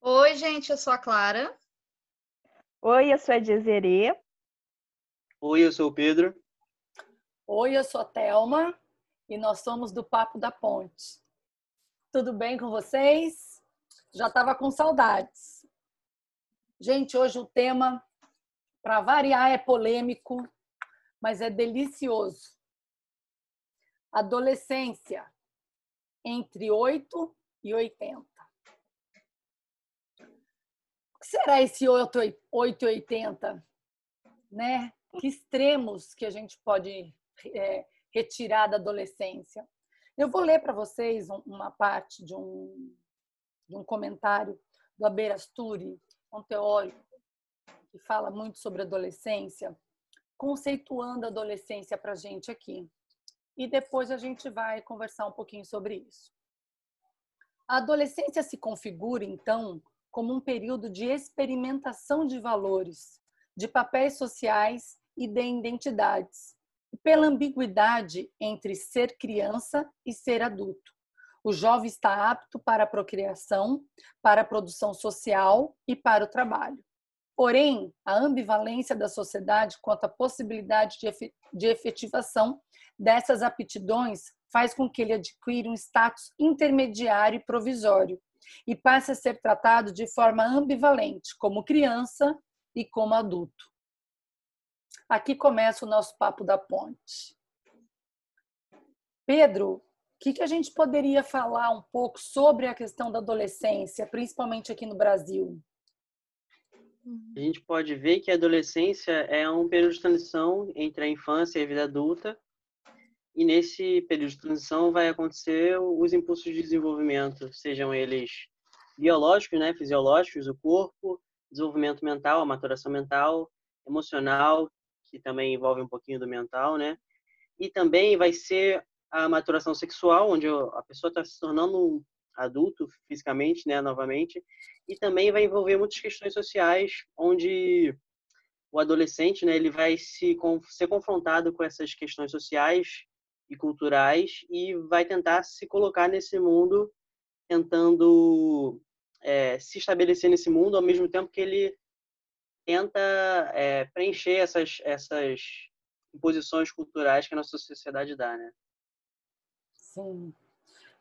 Oi, gente, eu sou a Clara. Oi, eu sou a Dezerê. Oi, eu sou o Pedro. Oi, eu sou a Thelma e nós somos do Papo da Ponte. Tudo bem com vocês? Já estava com saudades. Gente, hoje o tema, para variar, é polêmico, mas é delicioso. Adolescência entre 8 e 80. O que será esse 8 e 80? Né? Que extremos que a gente pode é, retirar da adolescência? Eu vou ler para vocês uma parte de um, de um comentário do Aberasturi, um teórico que fala muito sobre adolescência, conceituando a adolescência para a gente aqui. E depois a gente vai conversar um pouquinho sobre isso. A adolescência se configura, então, como um período de experimentação de valores, de papéis sociais e de identidades, pela ambiguidade entre ser criança e ser adulto. O jovem está apto para a procriação, para a produção social e para o trabalho. Porém, a ambivalência da sociedade quanto à possibilidade de efetivação dessas aptidões faz com que ele adquira um status intermediário e provisório e passe a ser tratado de forma ambivalente, como criança e como adulto. Aqui começa o nosso papo da ponte. Pedro, o que, que a gente poderia falar um pouco sobre a questão da adolescência, principalmente aqui no Brasil? A gente pode ver que a adolescência é um período de transição entre a infância e a vida adulta. E nesse período de transição vai acontecer os impulsos de desenvolvimento, sejam eles biológicos, né, fisiológicos, do corpo, desenvolvimento mental, a maturação mental, emocional, que também envolve um pouquinho do mental, né? E também vai ser a maturação sexual, onde a pessoa está se tornando adulto fisicamente, né, novamente, e também vai envolver muitas questões sociais, onde o adolescente, né, ele vai se ser confrontado com essas questões sociais e culturais e vai tentar se colocar nesse mundo, tentando é, se estabelecer nesse mundo ao mesmo tempo que ele tenta é, preencher essas, essas imposições culturais que a nossa sociedade dá, né? Sim.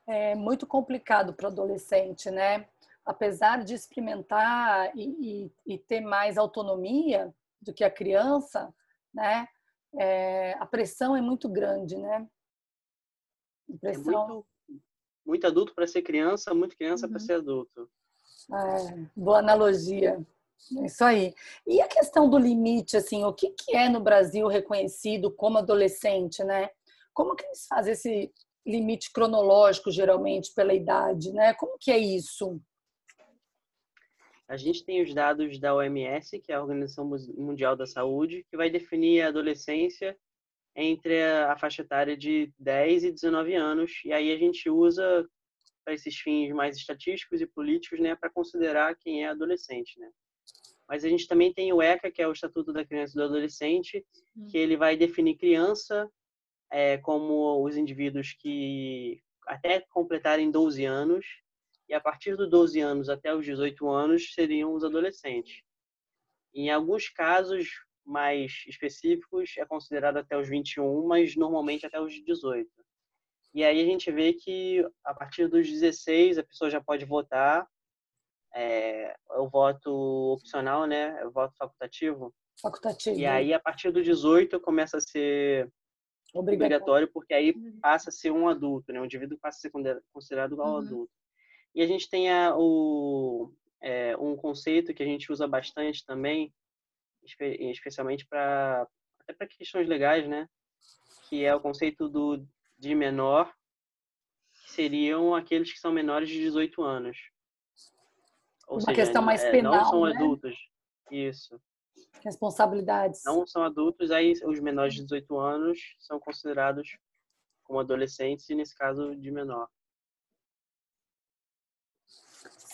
É muito complicado para o adolescente, né? Apesar de experimentar e, e, e, ter mais autonomia do que a criança, né? É, a pressão é muito grande, né? A pressão... É muito, muito adulto para ser criança, muito criança uhum. para ser adulto. É, boa analogia. Isso aí. E a questão do limite, assim, o que, que é no Brasil reconhecido como adolescente, né? Como que eles fazem esse limite cronológico, geralmente, pela idade, né? Como que é isso? A gente tem os dados da OMS, que é a Organização Mundial da Saúde, que vai definir a adolescência entre a faixa etária de 10 e 19 anos, e aí a gente usa para esses fins mais estatísticos e políticos, né, para considerar quem é adolescente, né? Mas a gente também tem o ECA, que é o Estatuto da Criança e do Adolescente, hum. que ele vai definir criança é, como os indivíduos que até completarem 12 anos e a partir dos 12 anos até os 18 anos seriam os adolescentes. Em alguns casos mais específicos é considerado até os 21, mas normalmente até os 18. E aí a gente vê que a partir dos 16 a pessoa já pode votar é, o voto opcional, né? O voto facultativo. Facultativo. E aí, a partir do 18, começa a ser obrigatório, porque aí uhum. passa a ser um adulto, né? O indivíduo passa a ser considerado igual uhum. adulto. E a gente tem a, o, é, um conceito que a gente usa bastante também, especialmente para até para questões legais, né? Que é o conceito do de menor, que seriam aqueles que são menores de 18 anos. Ou Uma seja, questão mais é, penal, não são né? adultos. Isso. Responsabilidades. Não são adultos, aí os menores de 18 anos são considerados como adolescentes e, nesse caso, de menor.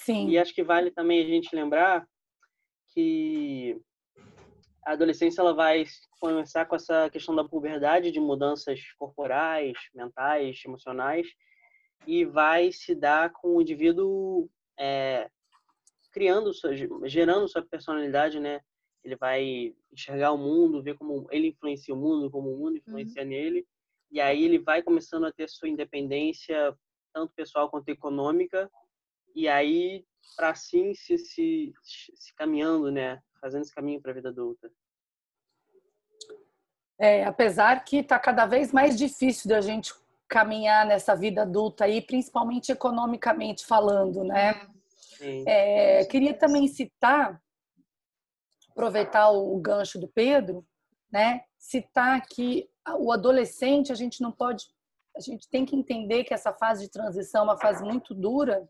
Sim. E acho que vale também a gente lembrar que a adolescência ela vai começar com essa questão da puberdade, de mudanças corporais, mentais, emocionais, e vai se dar com o indivíduo é, criando, sua, gerando sua personalidade, né? Ele vai enxergar o mundo, ver como ele influencia o mundo, como o mundo influencia uhum. nele, e aí ele vai começando a ter sua independência, tanto pessoal quanto econômica, e aí para assim se, se, se caminhando, né? Fazendo esse caminho para a vida adulta. É, apesar que está cada vez mais difícil da gente caminhar nessa vida adulta aí, principalmente economicamente falando, né? É, queria também citar, aproveitar o gancho do Pedro, né? Citar que o adolescente a gente não pode, a gente tem que entender que essa fase de transição é uma fase muito dura,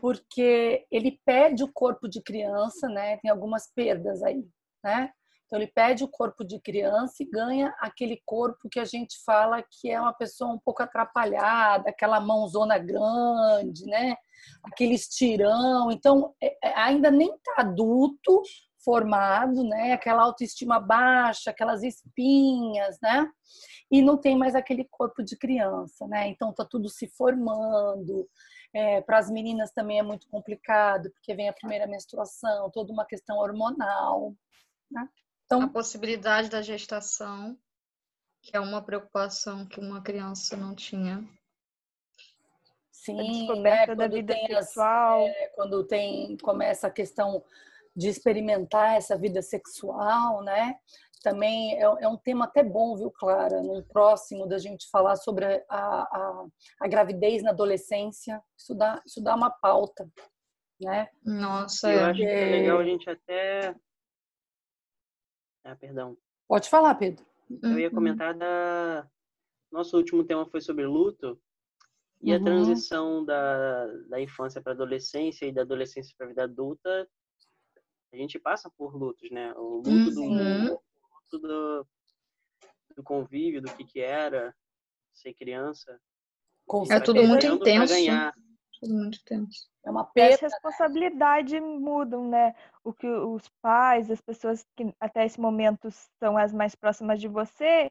porque ele perde o corpo de criança, né? Tem algumas perdas aí, né? Então ele perde o corpo de criança e ganha aquele corpo que a gente fala que é uma pessoa um pouco atrapalhada, aquela mãozona grande, né? Aquele estirão. Então é, é, ainda nem está adulto formado, né? Aquela autoestima baixa, aquelas espinhas, né? E não tem mais aquele corpo de criança, né? Então tá tudo se formando. É, para as meninas também é muito complicado, porque vem a primeira menstruação, toda uma questão hormonal. Né? Então, a possibilidade da gestação, que é uma preocupação que uma criança não tinha. Sim, a descoberta né? da vida sexual. As, é, quando tem começa a questão de experimentar essa vida sexual, né? Também é, é, um tema até bom, viu, Clara? No próximo da gente falar sobre a, a, a gravidez na adolescência, isso dá, isso dá uma pauta, né? Nossa, eu é. acho que é legal a gente até ah, perdão. Pode falar, Pedro. Eu ia uhum. comentar da. Nosso último tema foi sobre luto e uhum. a transição da, da infância para adolescência e da adolescência para a vida adulta. A gente passa por lutos, né? O luto uhum. do mundo, o luto do, do convívio, do que que era ser criança. É tudo muito intenso. Tudo muito tenso. É uma perda. As responsabilidades mudam, né? O que os pais, as pessoas que até esse momento são as mais próximas de você,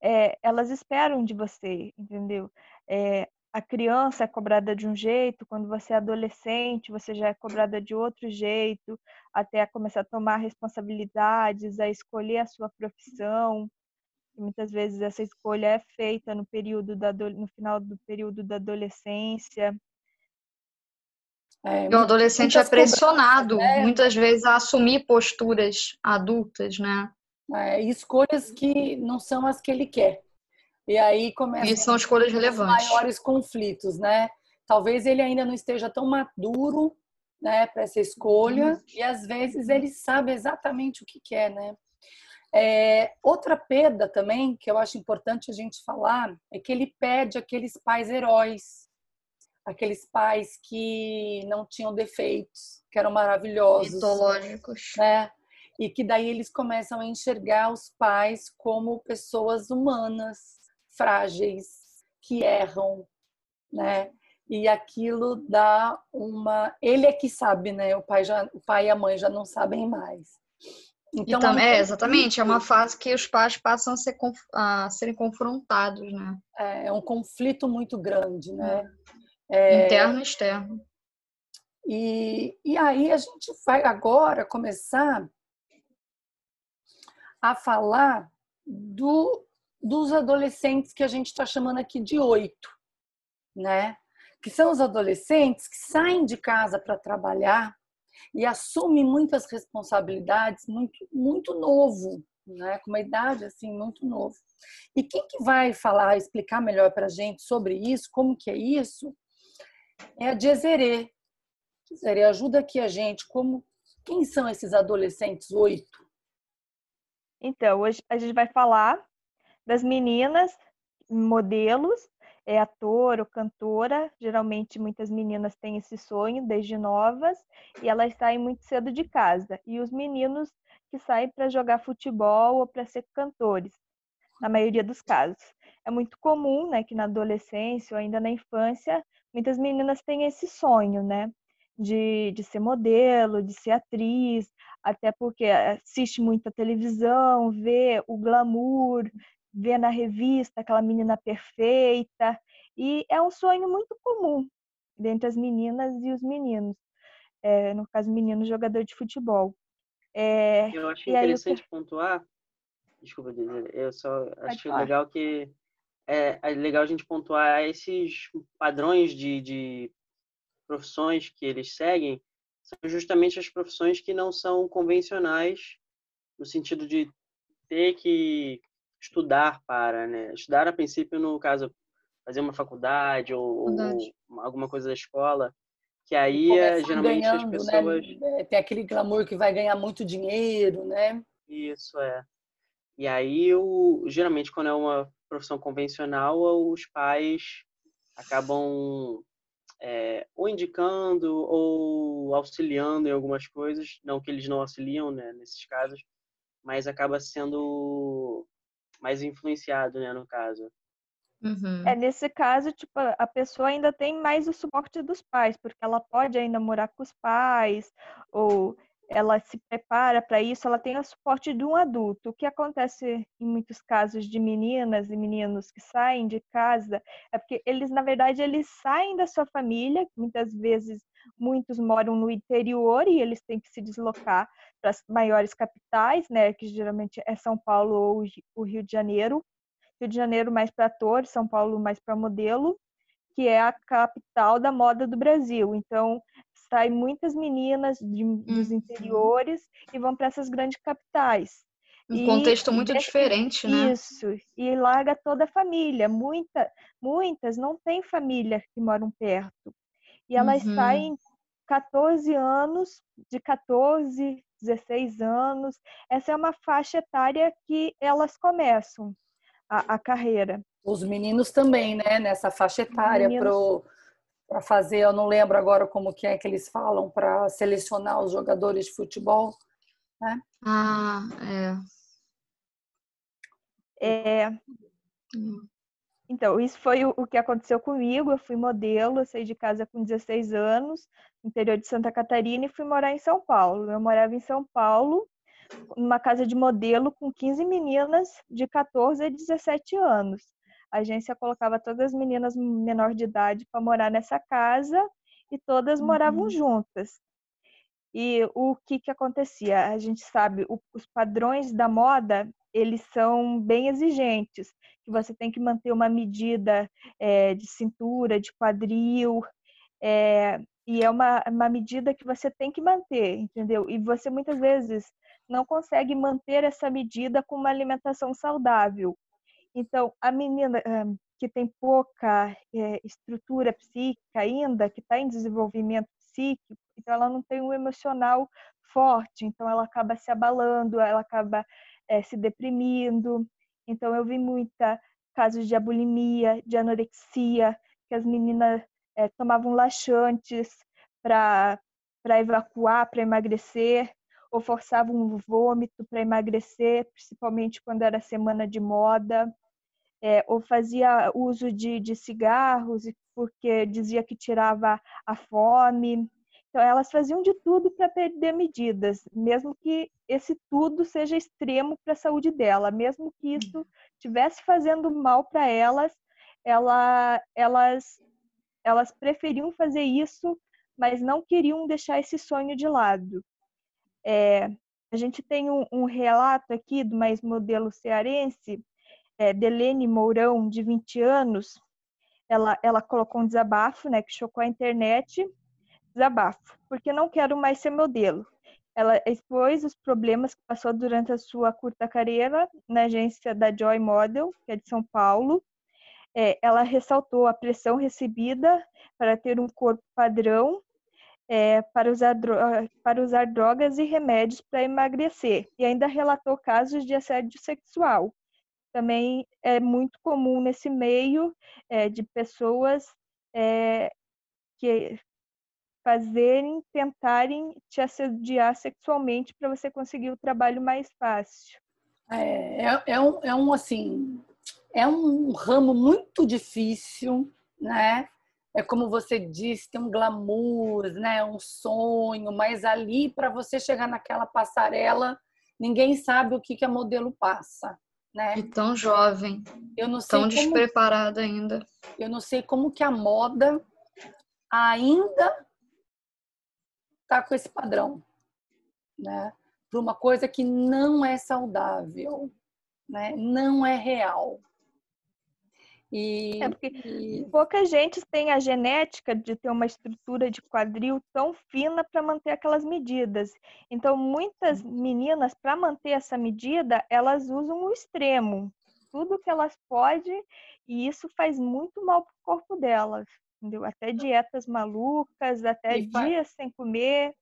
é, elas esperam de você, entendeu? É, a criança é cobrada de um jeito, quando você é adolescente, você já é cobrada de outro jeito, até começar a tomar responsabilidades, a escolher a sua profissão. E muitas vezes essa escolha é feita no período da, no final do período da adolescência. É, o adolescente é pressionado né? muitas vezes a assumir posturas adultas, né? É, escolhas que não são as que ele quer. E aí começam e são escolhas relevantes. maiores conflitos, né? Talvez ele ainda não esteja tão maduro, né, para essa escolha. Uhum. E às vezes ele sabe exatamente o que quer, né? É, outra perda também que eu acho importante a gente falar é que ele perde aqueles pais heróis aqueles pais que não tinham defeitos, que eram maravilhosos, mitológicos, né? E que daí eles começam a enxergar os pais como pessoas humanas, frágeis, que erram, né? E aquilo dá uma, ele é que sabe, né? O pai já, o pai e a mãe já não sabem mais. Então, então é, exatamente, é uma fase que os pais passam a, ser, a serem confrontados, né? É, é um conflito muito grande, né? É. É, Interno e externo. E, e aí a gente vai agora começar a falar do, dos adolescentes que a gente está chamando aqui de oito, né? Que são os adolescentes que saem de casa para trabalhar e assumem muitas responsabilidades muito, muito novo, né? Com uma idade assim muito novo. E quem que vai falar, explicar melhor para a gente sobre isso, como que é isso, é a Jezerê. Jezerê, ajuda aqui a gente. Como, quem são esses adolescentes oito? Então, hoje a gente vai falar das meninas modelos, é ator ou cantora. Geralmente, muitas meninas têm esse sonho desde novas e elas saem muito cedo de casa. E os meninos que saem para jogar futebol ou para ser cantores, na maioria dos casos. É muito comum, né, que na adolescência ou ainda na infância muitas meninas têm esse sonho, né? de, de ser modelo, de ser atriz, até porque assiste muita televisão, vê o glamour, vê na revista aquela menina perfeita, e é um sonho muito comum entre as meninas e os meninos, é, no caso, menino jogador de futebol. É, eu acho interessante eu... pontuar, desculpa dizer, eu só acho legal que é, é, legal a gente pontuar esses padrões de, de profissões que eles seguem, são justamente as profissões que não são convencionais, no sentido de ter que estudar para, né? Estudar a princípio, no caso, fazer uma faculdade ou, ou alguma coisa da escola, que aí é, geralmente ganhando, as né? pessoas né? tem aquele clamor que vai ganhar muito dinheiro, né? Isso é. E aí o geralmente quando é uma profissão convencional, os pais acabam é, ou indicando ou auxiliando em algumas coisas, não que eles não auxiliam, né, nesses casos, mas acaba sendo mais influenciado, né, no caso. Uhum. É nesse caso, tipo, a pessoa ainda tem mais o suporte dos pais, porque ela pode ainda morar com os pais, ou ela se prepara para isso, ela tem o suporte de um adulto. O que acontece em muitos casos de meninas e meninos que saem de casa é porque eles, na verdade, eles saem da sua família, muitas vezes muitos moram no interior e eles têm que se deslocar para as maiores capitais, né, que geralmente é São Paulo ou o Rio de Janeiro, Rio de Janeiro mais para ator, São Paulo mais para modelo, que é a capital da moda do Brasil. Então, saem muitas meninas de, dos uhum. interiores e vão para essas grandes capitais. Um e, contexto muito diferente, né? Isso, e larga toda a família. Muita, muitas não têm família que moram perto. E elas uhum. saem 14 anos, de 14, 16 anos. Essa é uma faixa etária que elas começam a, a carreira. Os meninos também, né? Nessa faixa etária, para fazer, eu não lembro agora como que é que eles falam para selecionar os jogadores de futebol, né? Ah, é. É. Então, isso foi o que aconteceu comigo. Eu fui modelo, eu saí de casa com 16 anos, no interior de Santa Catarina, e fui morar em São Paulo. Eu morava em São Paulo numa casa de modelo com 15 meninas de 14 a 17 anos. A agência colocava todas as meninas menor de idade para morar nessa casa e todas uhum. moravam juntas. E o que que acontecia? A gente sabe, o, os padrões da moda, eles são bem exigentes, que você tem que manter uma medida é, de cintura, de quadril, é, e é uma, uma medida que você tem que manter, entendeu? E você muitas vezes não consegue manter essa medida com uma alimentação saudável. Então, a menina que tem pouca é, estrutura psíquica ainda, que está em desenvolvimento psíquico, então ela não tem um emocional forte, então ela acaba se abalando, ela acaba é, se deprimindo. Então, eu vi muita casos de abulimia, de anorexia, que as meninas é, tomavam laxantes para evacuar, para emagrecer, ou forçavam um vômito para emagrecer, principalmente quando era semana de moda, é, ou fazia uso de, de cigarros porque dizia que tirava a fome. Então, elas faziam de tudo para perder medidas, mesmo que esse tudo seja extremo para a saúde dela, mesmo que isso estivesse fazendo mal para elas, ela, elas, elas preferiam fazer isso, mas não queriam deixar esse sonho de lado. É, a gente tem um, um, relato aqui do mais modelo cearense, é, Delene Mourão, de 20 anos. Ela, ela colocou um desabafo, né, que chocou a internet. Desabafo, porque não quero mais ser modelo. Ela expôs os problemas que passou durante a sua curta carreira na agência da Joy Model, que é de São Paulo. É, ela ressaltou a pressão recebida para ter um corpo padrão é, para, usar para usar drogas e remédios para emagrecer. E ainda relatou casos de assédio sexual. Também é muito comum nesse meio é, de pessoas é, que fazerem, tentarem te assediar sexualmente para você conseguir o trabalho mais fácil. É, é, é, um, é um assim, é um ramo muito difícil, né? É como você disse, tem um glamour, né? Um sonho, mas ali para você chegar naquela passarela, ninguém sabe o que, que a modelo passa, né? E tão jovem, eu não sei tão como, despreparada ainda. eu não sei como que a moda ainda tá com esse padrão, né? Para uma coisa que não é saudável, né? Não é real. E, É porque e- pouca gente tem a genética de ter uma estrutura de quadril tão fina para manter aquelas medidas. Então, muitas meninas, para manter essa medida, elas usam o extremo, tudo que elas podem, e isso faz muito mal para o corpo delas. Entendeu? Até dietas malucas, até E dias sem comer.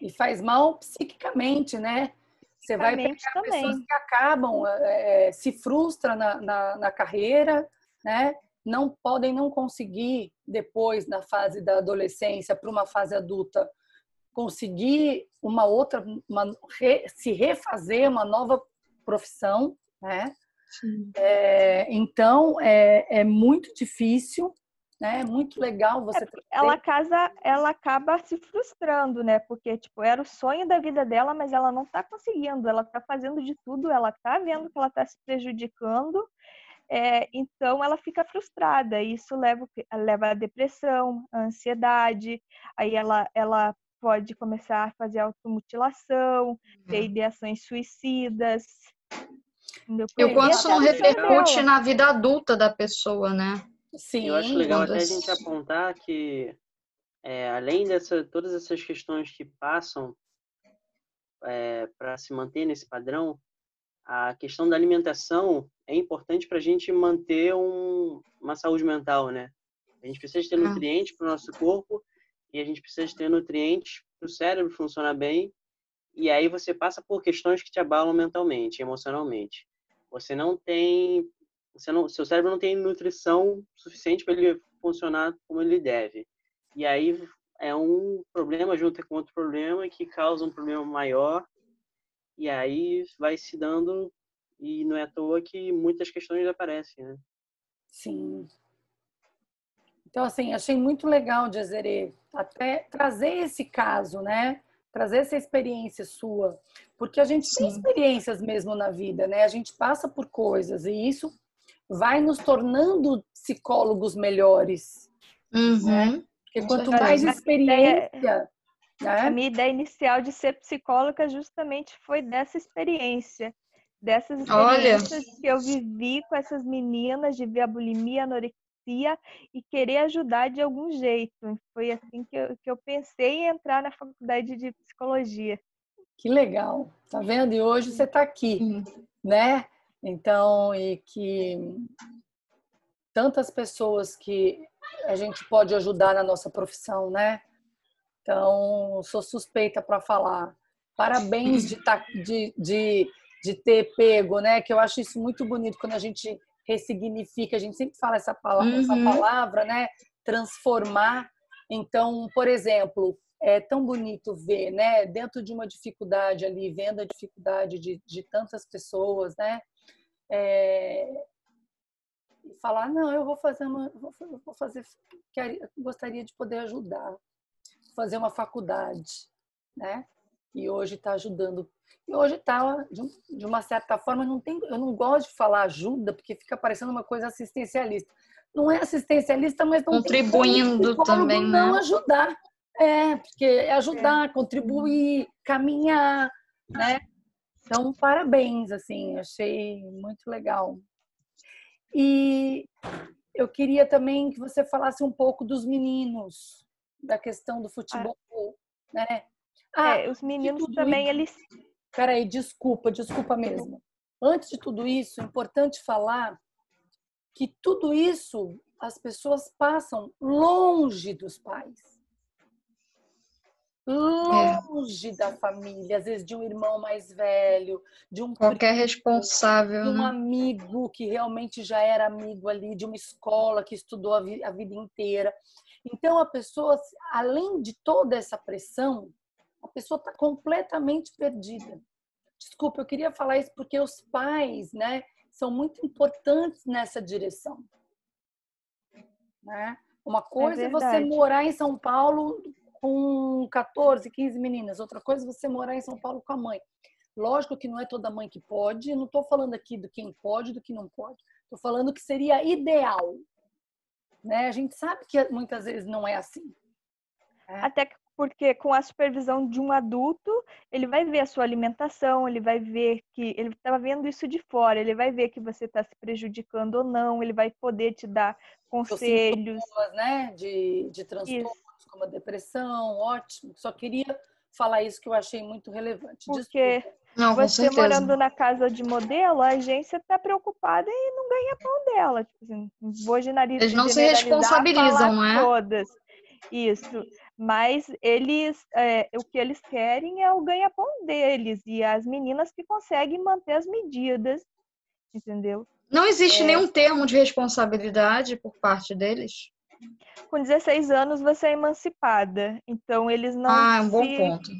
e faz mal psiquicamente, né? Você vai pegar também. pessoas que acabam, eh, se frustram na, na, na carreira, né? Não podem não conseguir depois na fase da adolescência para uma fase adulta conseguir uma outra, uma, re- se refazer uma nova profissão, né? É, então é, é muito difícil, né? É muito legal você ter- Ela casa, ela acaba se frustrando, né? Porque tipo, era o sonho da vida dela, mas ela não está conseguindo. Ela está fazendo de tudo, ela está vendo que ela está se prejudicando. É, então ela fica frustrada. e Isso leva, leva à depressão, à ansiedade. Aí ela, ela pode começar a fazer automutilação, ter É. ideações suicidas. entendeu? E o Perder quanto isso não a repercute na vida adulta da pessoa, né? Sim, Eu acho legal até a gente apontar que, é, além dessa, todas essas questões que passam para se manter nesse padrão, a questão da alimentação é importante para a gente manter um, uma saúde mental, né? A gente precisa ter Ah. nutrientes para o nosso corpo e a gente precisa ter nutrientes para o cérebro funcionar bem. E aí você passa por questões que te abalam mentalmente, emocionalmente. Você não tem, você não, seu cérebro não tem nutrição suficiente para ele funcionar como ele deve. E aí é um problema junto com outro problema que causa um problema maior. E aí vai se dando e não é à toa que muitas questões aparecem, né? Sim. Então, assim, achei muito legal, Jezere, até trazer esse caso, né? Trazer essa experiência sua. Porque a gente tem Sim. experiências mesmo na vida, né? A gente passa por coisas e isso vai nos tornando psicólogos melhores. Uhum. Porque Com quanto mais A experiência, A né? minha ideia inicial de ser psicóloga justamente foi dessa experiência. Dessas Olha. experiências que eu vivi com essas meninas de ver a bulimia, a anorexia e querer ajudar de algum jeito. Foi assim que eu, que eu pensei em entrar na faculdade de psicologia. Que legal. Tá vendo? E hoje você está aqui. Sim. né? Então, e que tantas pessoas que a gente pode ajudar na nossa profissão, né? Então, sou suspeita para falar. Parabéns de, tá, de, de, de ter pego, né? Que eu acho isso muito bonito quando a gente ressignifica. A gente sempre fala essa palavra, essa Uhum. palavra né? Transformar. Então, por exemplo, é tão bonito ver, né? Dentro de uma dificuldade ali, vendo a dificuldade de, de tantas pessoas, né? É, falar não eu vou fazer uma vou fa- vou fazer gostaria de poder ajudar fazer uma faculdade né? E hoje está ajudando. E hoje está de, um- uma certa forma não tem eu não gosto de falar ajuda porque fica parecendo uma coisa assistencialista. Não é assistencialista mas não tem como Contribuindo psicólogo também, não né? ajudar. É porque é ajudar contribuir caminhar né? Então parabéns assim achei muito legal. E eu queria também que você falasse um pouco dos meninos, da questão do futebol, né? Ah, É, os meninos também, isso- eles peraí, desculpa, desculpa mesmo. Antes de tudo isso, é importante falar que tudo isso as pessoas passam longe dos pais. Longe da família, às vezes de um irmão mais velho, de um Qualquer primo, responsável, de um né? amigo que realmente já era amigo ali, de uma escola que estudou a, vi- a vida inteira. Então, a pessoa, além de toda essa pressão, a pessoa está completamente perdida. Desculpa, eu queria falar isso porque os pais, né, são muito importantes nessa direção. Né? Uma coisa é, é você morar em São Paulo com 14, 15 meninas, outra coisa é você morar em São Paulo com a mãe. Lógico que não é toda mãe que pode, não estou falando aqui do quem pode do que não pode. Estou falando que seria ideal. Né? A gente sabe que muitas vezes não é assim. É. Até porque com a supervisão de um adulto, ele vai ver a sua alimentação, ele vai ver que ele está vendo isso de fora, ele vai ver que você está se prejudicando ou não, ele vai poder te dar conselhos. Sintomas, né? De, de transtornos isso. como a depressão, ótimo. Só queria falar isso que eu achei muito relevante. Porque não, você morando na casa de modelo, a agência está preocupada em não ganhar pão dela. Tipo assim, vou generalizar. Eles não se responsabilizam, não é? Todas. Isso. Mas eles, é, o que eles querem é o ganha-pão deles e as meninas que conseguem manter as medidas, entendeu? Não existe é... nenhum termo de responsabilidade por parte deles? Com 16 anos você é emancipada, então eles não. Ah, é um bom ponto.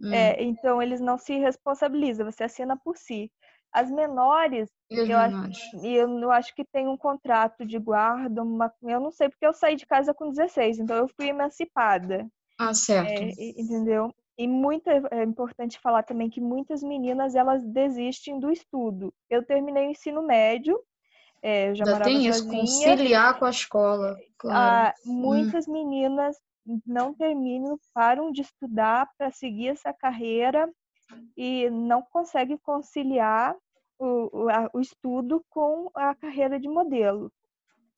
Hum. É, então eles não se responsabilizam, você assina por si. As menores, eu, acho, eu acho que tem um contrato de guarda, uma, eu não sei, porque eu saí de casa com 16, então eu fui emancipada. Ah, certo. É, entendeu? E muito é importante falar também que muitas meninas elas desistem do estudo. Eu terminei o ensino médio, é, já, já tem isso, sozinha. conciliar com a escola. Claro. Ah, muitas hum. meninas não terminam, param de estudar para seguir essa carreira e não consegue conciliar o, o, a, o estudo com a carreira de modelo.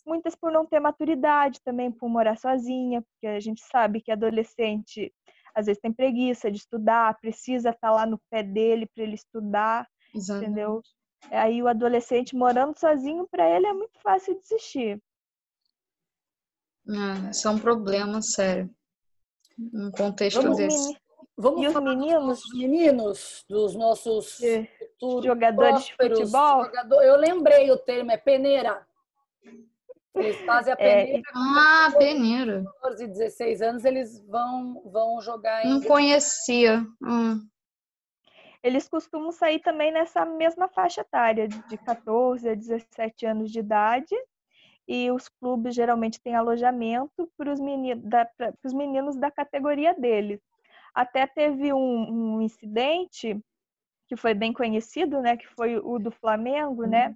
Muitas por não ter maturidade, também por morar sozinha, porque a gente sabe que adolescente às vezes tem preguiça de estudar, precisa estar tá lá no pé dele para ele estudar, Exatamente. entendeu? Aí o adolescente morando sozinho, para ele é muito fácil desistir. É, isso é um problema sério. Um contexto Vamos desse. Vamos e falar os meninos? dos meninos, dos nossos futuros jogadores de futebol. Jogador, eu lembrei o termo, é peneira. Eles fazem a é, peneira. É, ah, peneira. 14, 16 anos, eles vão, vão jogar em. Não conhecia. Hum. Eles costumam sair também nessa mesma faixa etária, de 14 a 17 anos de idade. E os clubes geralmente têm alojamento para os meninos da, meninos da categoria deles. Até teve um, um, incidente que foi bem conhecido, né, que foi o do Flamengo, né,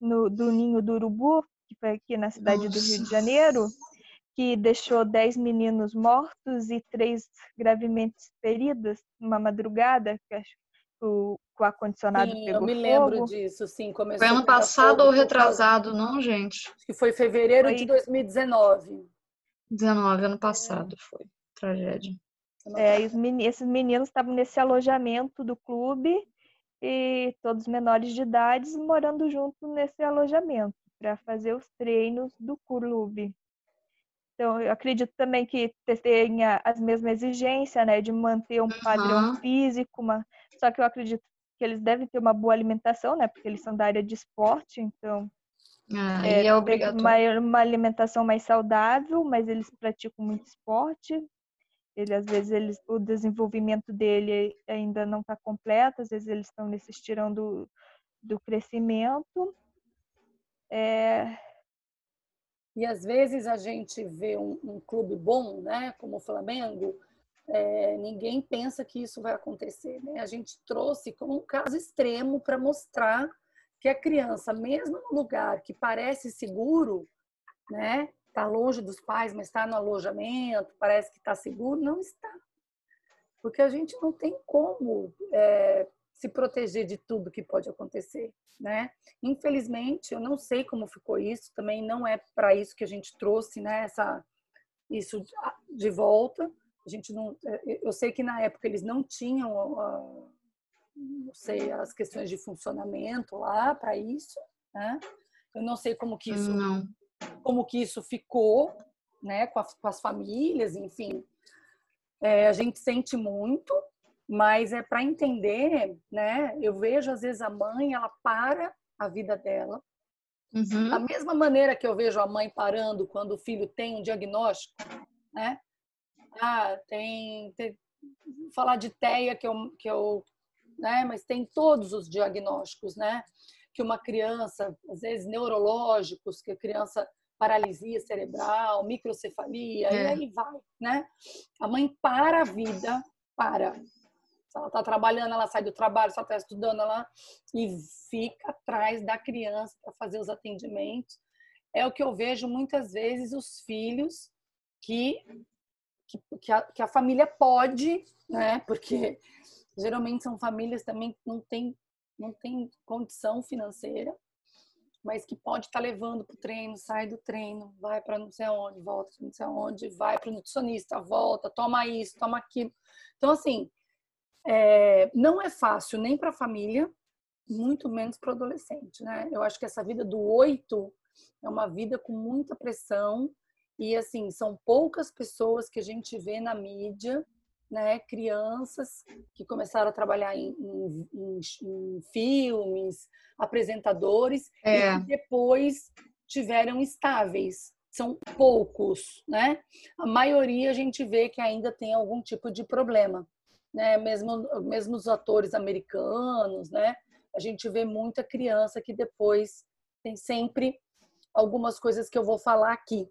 no, do Ninho do Urubu, que foi aqui na cidade Nossa. do Rio de Janeiro, que deixou 10 meninos mortos e três gravemente feridos numa madrugada, que acho que o, o ar-condicionado pegou eu me fogo. lembro disso, sim. Começou foi ano passado ou retrasado, não, gente? Acho que foi fevereiro foi... de 2019. 19, ano passado, foi. Tragédia. É, esses meninos estavam nesse alojamento do clube e todos menores de idade morando junto nesse alojamento para fazer os treinos do clube. Então, eu acredito também que tenha as mesmas exigências, né, de manter um padrão uhum. físico, uma... só que eu acredito que eles devem ter uma boa alimentação, né, porque eles são da área de esporte, então ah, é, é uma, uma alimentação mais saudável, mas eles praticam muito esporte, ele às vezes eles, o desenvolvimento dele ainda não está completo, às vezes eles estão nesse estirão do, do crescimento. É... E às vezes a gente vê um, um clube bom, né, como o Flamengo, é, ninguém pensa que isso vai acontecer. Né? A gente trouxe como um caso extremo para mostrar que a criança, mesmo no lugar que parece seguro, né, está longe dos pais, mas está no alojamento, parece que está seguro. Não está. Porque a gente não tem como é, se proteger de tudo que pode acontecer. Né? Infelizmente, eu não sei como ficou isso, também não é para isso que a gente trouxe né, essa, isso de volta. A gente não, é, eu sei que na época eles não tinham, não sei, as questões de funcionamento lá para isso, né? Eu não sei como que isso não como que isso ficou, né, com, com as famílias, enfim. É, a gente sente muito, mas é para entender, né? Eu vejo às vezes a mãe, ela para a vida dela. Uhum. Da mesma maneira que eu vejo a mãe parando quando o filho tem um diagnóstico, né? Ah, tem, tem falar de TEA que eu, que eu, né? Mas tem todos os diagnósticos, né? que uma criança, às vezes neurológicos, que a criança paralisia cerebral, microcefalia, É. e aí vai, né? A mãe para a vida, para. Se ela está trabalhando, ela sai do trabalho, se ela está estudando, ela e fica atrás da criança para fazer os atendimentos. É o que eu vejo muitas vezes os filhos que, que, que, a, que a família pode, né? Porque geralmente são famílias também que não têm não tem condição financeira, mas que pode estar levando para o treino, sai do treino, vai para não sei aonde, volta para não sei aonde, vai para o nutricionista, volta, toma isso, toma aquilo. Então, assim, é, não é fácil nem para a família, muito menos para o adolescente, né? Eu acho que essa vida do oito é uma vida com muita pressão e, assim, são poucas pessoas que a gente vê na mídia né, crianças que começaram a trabalhar em, em, em, em filmes, apresentadores, É. e depois tiveram estáveis. São poucos, né? A maioria a gente vê que ainda tem algum tipo de problema, né? Mesmo, mesmo os atores americanos, né? A gente vê muita criança que depois tem sempre algumas coisas que eu vou falar aqui,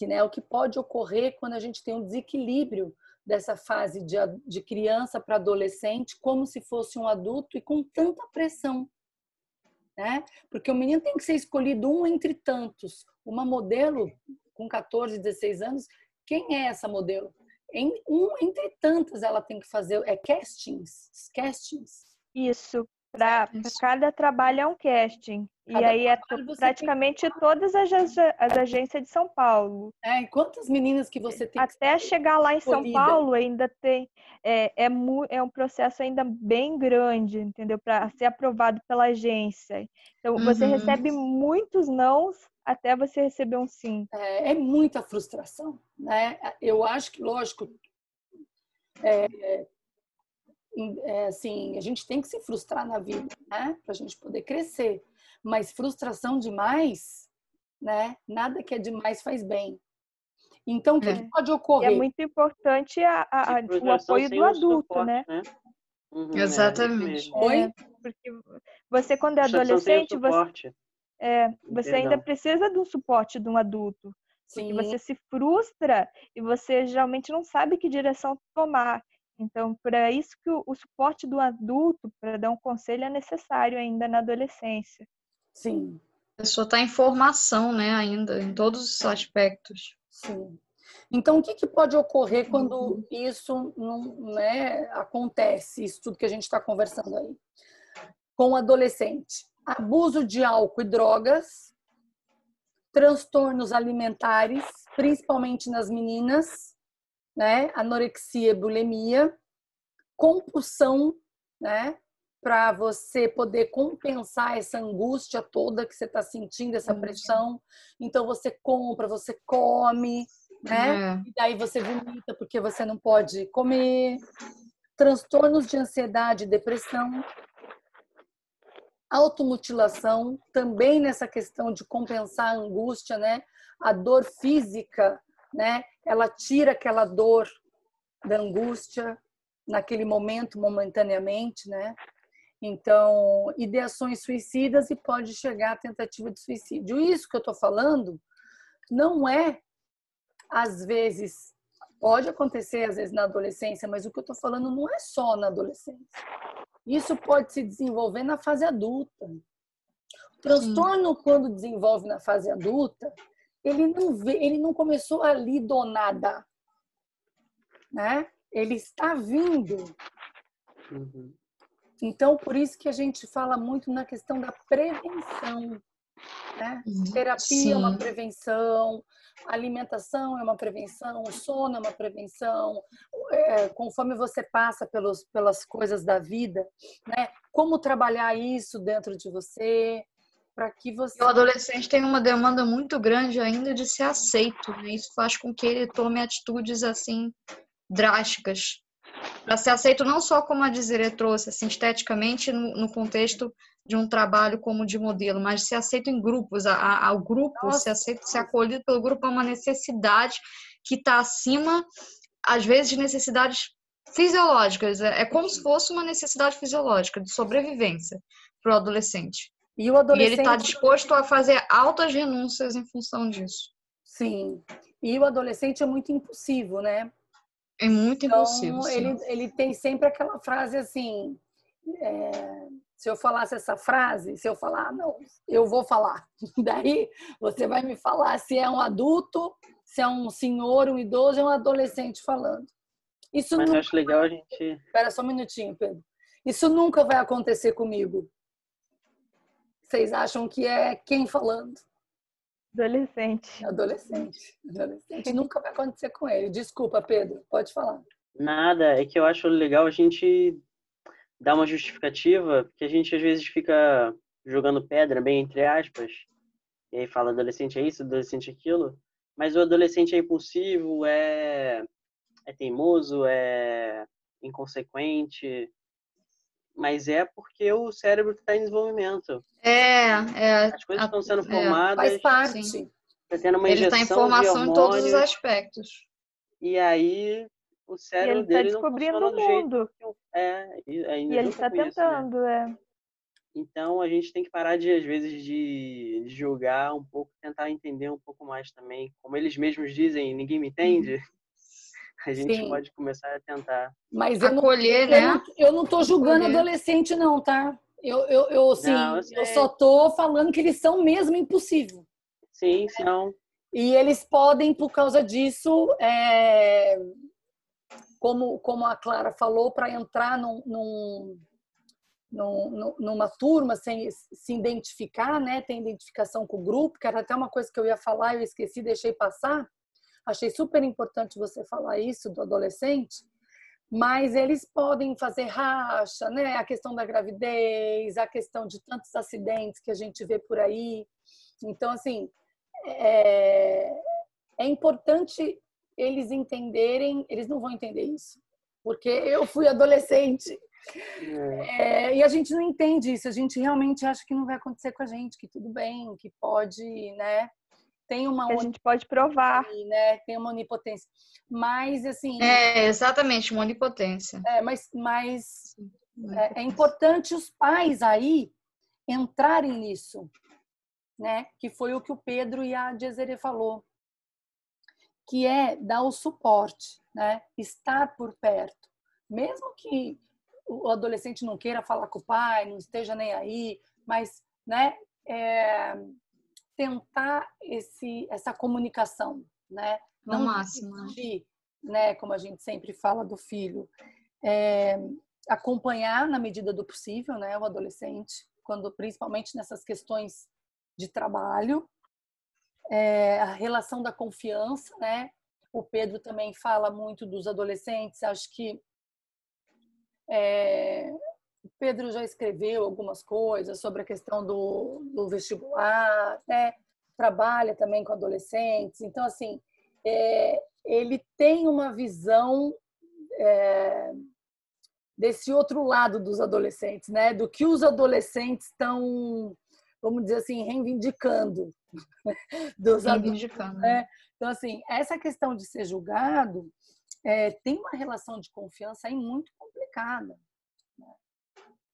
que né, o que pode ocorrer quando a gente tem um desequilíbrio dessa fase de, de criança para adolescente como se fosse um adulto e com tanta pressão. Né? Porque o menino tem que ser escolhido um entre tantos. Uma modelo com 14, 16 anos, quem é essa modelo? Em, um entre tantas ela tem que fazer, é castings, castings. Isso. Para Isso. cada trabalho é um casting. E Cada aí é você tem praticamente todas as, as agências de São Paulo. E quantas meninas que você tem que Até chegar lá em São. Paulo ainda tem é, é, é um processo ainda bem grande, entendeu? Para ser aprovado pela agência. Então você Uhum. recebe muitos nãos até você receber um sim. é, é muita frustração, né? Eu acho que, lógico, é, é, assim, a gente tem que se frustrar na vida, né? Para a gente poder crescer. Mas frustração demais, né? Nada que é demais faz bem. Então, o que, É. que pode E ocorrer? é muito importante a- a- a- E o apoio do adulto, suporte, né? Uhum, é, Exatamente. Oi? É, porque você quando é adolescente, você, é, você ainda precisa de um suporte de um adulto. Porque Sim, você se frustra e você geralmente não sabe que direção tomar. Então, para isso que o, o suporte do adulto, para dar um conselho, é necessário ainda na adolescência. Sim, A pessoa está em formação, né, ainda, em todos os aspectos. sim. Então, o que, que pode ocorrer quando isso não né, acontece, isso tudo que a gente está conversando aí? Com o adolescente. Abuso de álcool e drogas, transtornos alimentares, principalmente nas meninas, né? Anorexia e bulimia, compulsão, né? Para você poder compensar essa angústia toda que você está sentindo, essa Uhum. pressão. Então você compra, você come, né? É. E daí você vomita porque você não pode comer. Transtornos de ansiedade e depressão. Automutilação, também nessa questão de compensar a angústia, né? A dor física, né? Ela tira aquela dor da angústia naquele momento, momentaneamente, né? Então, ideações suicidas e pode chegar à tentativa de suicídio. Isso que eu estou falando não é, às vezes, pode acontecer às vezes na adolescência, mas o que eu estou falando não é só na adolescência. Isso pode se desenvolver na fase adulta. O transtorno, quando desenvolve na fase adulta, ele não vê, ele não começou ali do nada, né? Ele está vindo. Uhum. Então, por isso que a gente fala muito na questão da prevenção. Né? Terapia é uma Sim. prevenção, alimentação é uma prevenção, sono é uma prevenção. É, conforme você passa pelos, pelas coisas da vida, né? como trabalhar isso dentro de você, para que você. O adolescente tem uma demanda muito grande ainda de ser aceito, né? Isso faz com que ele tome atitudes assim drásticas para ser aceito não só como a Desiree trouxe, assim, esteticamente no, no contexto de um trabalho como de modelo, mas ser aceito em grupos, a, a, ao grupo, Nossa. ser aceito, ser acolhido pelo grupo é uma necessidade que está acima, às vezes, de necessidades fisiológicas. É, é como se fosse uma necessidade fisiológica de sobrevivência para o adolescente. E o adolescente. E ele está disposto a fazer altas renúncias em função disso. Sim. E o adolescente é muito impulsivo, né? É muito então, impulsivo. Ele, ele tem sempre aquela frase assim: é, se eu falasse essa frase, se eu falar, não, eu vou falar. Daí você vai me falar se é um adulto, se é um senhor, um idoso, é um adolescente falando. Isso Mas nunca... eu acho legal a gente. Espera só um minutinho, Pedro. Isso nunca vai acontecer comigo. Vocês acham que é quem falando? Adolescente. Adolescente. Adolescente. nunca vai acontecer com ele. Desculpa, Pedro. Pode falar. Nada. É que eu acho legal a gente dar uma justificativa, porque a gente às vezes fica jogando pedra, bem entre aspas, e aí fala adolescente é isso, adolescente é aquilo, mas o adolescente é impulsivo, é, é teimoso, é inconsequente, mas é porque o cérebro está em desenvolvimento. É, é. As coisas estão sendo é, formadas. Faz parte. Está tendo uma Ele está em formação em todos os aspectos. E aí o cérebro e ele dele tá descobrindo não o mundo. Jeito... É, e, e ele está tentando, isso, né? é. Então a gente tem que parar de às vezes de, de julgar um pouco, tentar entender um pouco mais também. Como eles mesmos dizem, ninguém me entende. A gente Sim. pode começar a tentar Mas eu acolher, não, né? Eu não estou julgando acolher. adolescente não, tá? Eu eu, eu assim, não, eu, eu só tô falando que eles são mesmo impossíveis. Sim, são. E eles podem, por causa disso, é, como, como a Clara falou, para entrar num, num, num, numa turma sem se identificar, né? Tem identificação com o grupo, que era até uma coisa que eu ia falar, eu esqueci, deixei passar. Achei super importante você falar isso do adolescente, mas eles podem fazer racha, né? A questão da gravidez, a questão de tantos acidentes que a gente vê por aí. Então, assim, é, é importante eles entenderem, eles não vão entender isso, porque eu fui adolescente. É. É, e a gente não entende isso, a gente realmente acha que não vai acontecer com a gente, que tudo bem, que pode, né? Tem uma que a gente pode provar, né? Tem uma onipotência, mas assim. É exatamente uma onipotência. É, mas, mas é, é importante os pais aí entrarem nisso, né? Que foi o que o Pedro e a Jezere falou que é dar o suporte, né? estar por perto. Mesmo que o adolescente não queira falar com o pai, não esteja nem aí, mas né, é, tentar esse, essa comunicação, né? Não máximo. Desistir, né? Como a gente sempre fala do filho. É, acompanhar na medida do possível, né? O adolescente, quando principalmente nessas questões de trabalho, é, a relação da confiança, né? O Pedro também fala muito dos adolescentes. Acho que é, Pedro já escreveu algumas coisas sobre a questão do, do vestibular, né? Trabalha também com adolescentes. Então, assim, é, ele tem uma visão é, desse outro lado dos adolescentes, né? Do que os adolescentes estão vamos dizer assim, reivindicando dos reivindicando. Né? Então, assim, essa questão de ser julgado é, tem uma relação de confiança aí muito complicada.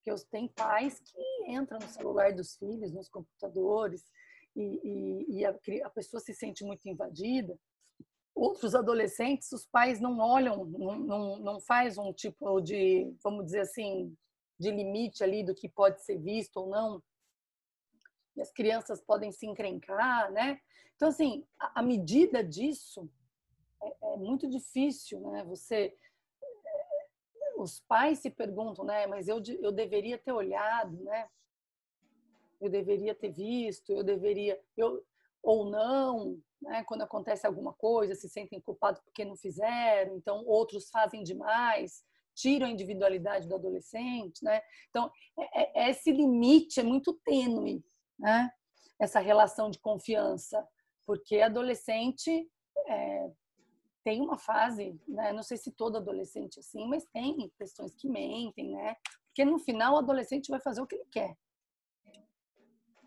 Porque tem pais que entram no celular dos filhos, nos computadores, e, e, e a, a pessoa se sente muito invadida outros adolescentes, os pais não olham, não, não, não faz um tipo de, vamos dizer assim, de limite ali do que pode ser visto ou não e as crianças podem se encrencar, né? Então, assim, a, a medida disso é, é, muito difícil, né? Você, os pais se perguntam, né? Mas eu, eu deveria ter olhado, né? Eu deveria ter visto, eu deveria, eu ou não, né? Quando acontece alguma coisa, se sentem culpados porque não fizeram, então outros fazem demais tiram a individualidade do adolescente, né? Então, é, é, esse limite é muito tênue né? essa relação de confiança, porque adolescente é, tem uma fase, né? não sei se todo adolescente é assim, mas tem questões que mentem, né? Porque no final o adolescente vai fazer o que ele quer.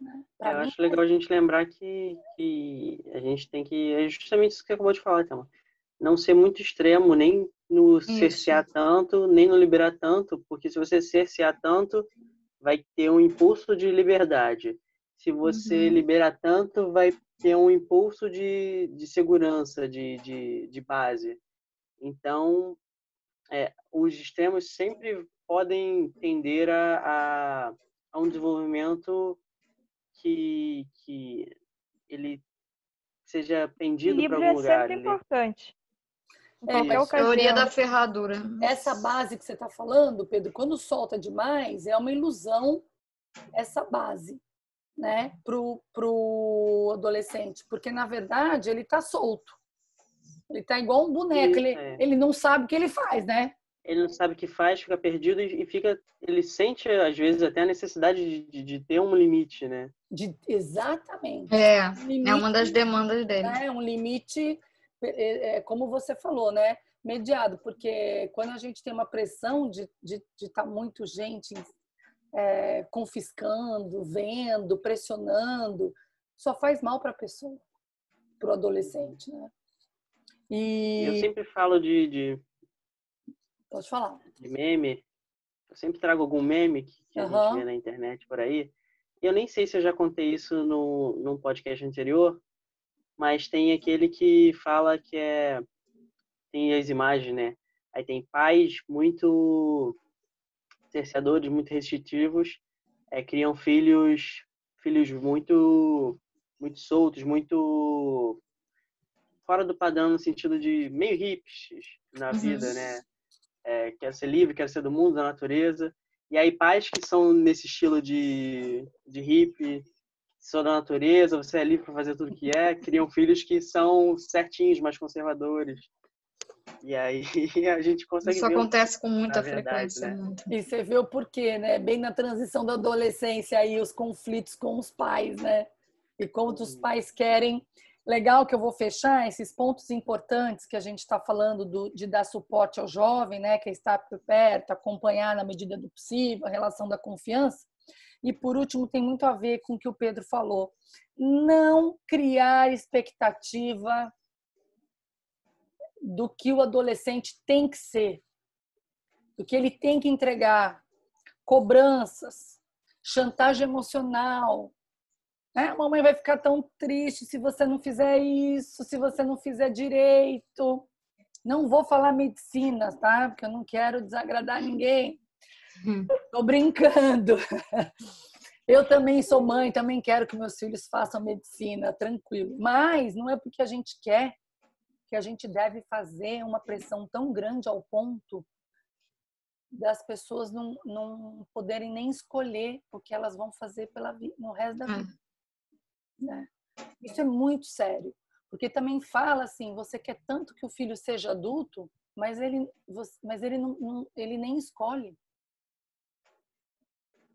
Né? Eu mim, acho legal a gente lembrar que, que a gente tem que. É justamente isso que acabou de falar, então. Não ser muito extremo, nem no cercear tanto, nem no liberar tanto, porque se você cercear tanto, vai ter um impulso de liberdade. Se você Uhum. liberar tanto, vai ter um impulso de, de segurança, de, de, de base. Então, é, os extremos sempre podem tender a, a, a um desenvolvimento que, que ele seja pendido para Equilíbrio algum é lugar. sempre ele- importante. É, ocasião. Teoria da ferradura. Essa base que você está falando, Pedro, quando solta demais, é uma ilusão essa base, né, pro, pro adolescente, porque na verdade ele está solto. Ele está igual um boneco, Isso, ele, é. ele não sabe o que ele faz, né? ele não sabe o que faz, fica perdido e fica, ele sente às vezes até a necessidade de, de, de ter um limite, né? De, exatamente. É, Um limite, é uma das demandas dele. né, um limite, é, é, como você falou, né? Mediado, porque quando a gente tem uma pressão de estar de, de tá muito gente é, confiscando, vendo, pressionando, só faz mal para a pessoa, para o adolescente, né? E eu sempre falo de, de, pode falar. de meme, eu sempre trago algum meme que, que a Aham. gente vê na internet por aí. Eu nem sei se eu já contei isso no, num podcast anterior, mas tem aquele que fala que é. Tem as imagens, né? Aí tem pais muito cerceadores, muito restritivos, é, criam filhos filhos muito muito soltos, muito fora do padrão no sentido de meio hippies na Uhum. vida, né? É, quero ser livre, quero ser do mundo, da natureza. E aí pais que são nesse estilo de, de hippie, sou da natureza, você é livre para fazer tudo que é, criam filhos que são certinhos, mais conservadores. E aí a gente consegue Isso ver um- acontece com muita verdade, frequência. né? E você vê o porquê, né? Bem na transição da adolescência aí, os conflitos com os pais, né? E como os pais querem. Legal que eu vou fechar esses pontos importantes que a gente está falando do, de dar suporte ao jovem, né? Que é estar por perto, acompanhar na medida do possível, a relação da confiança. E por último, tem muito a ver com o que o Pedro falou. Não criar expectativa do que o adolescente tem que ser, do que ele tem que entregar, cobranças, chantagem emocional. Né? A mamãe vai ficar tão triste se você não fizer isso, se você não fizer direito. Não vou falar medicina, tá? Porque eu não quero desagradar ninguém. Tô brincando. Eu também sou mãe, também quero que meus filhos façam medicina, tranquilo. Mas não é porque a gente quer que a gente deve fazer uma pressão tão grande ao ponto das pessoas não, não poderem nem escolher o que elas vão fazer pela vida, no resto da É. vida. né? Isso é muito sério, porque também fala assim, você quer tanto que o filho seja adulto, mas ele, mas ele, não, não- ele nem escolhe.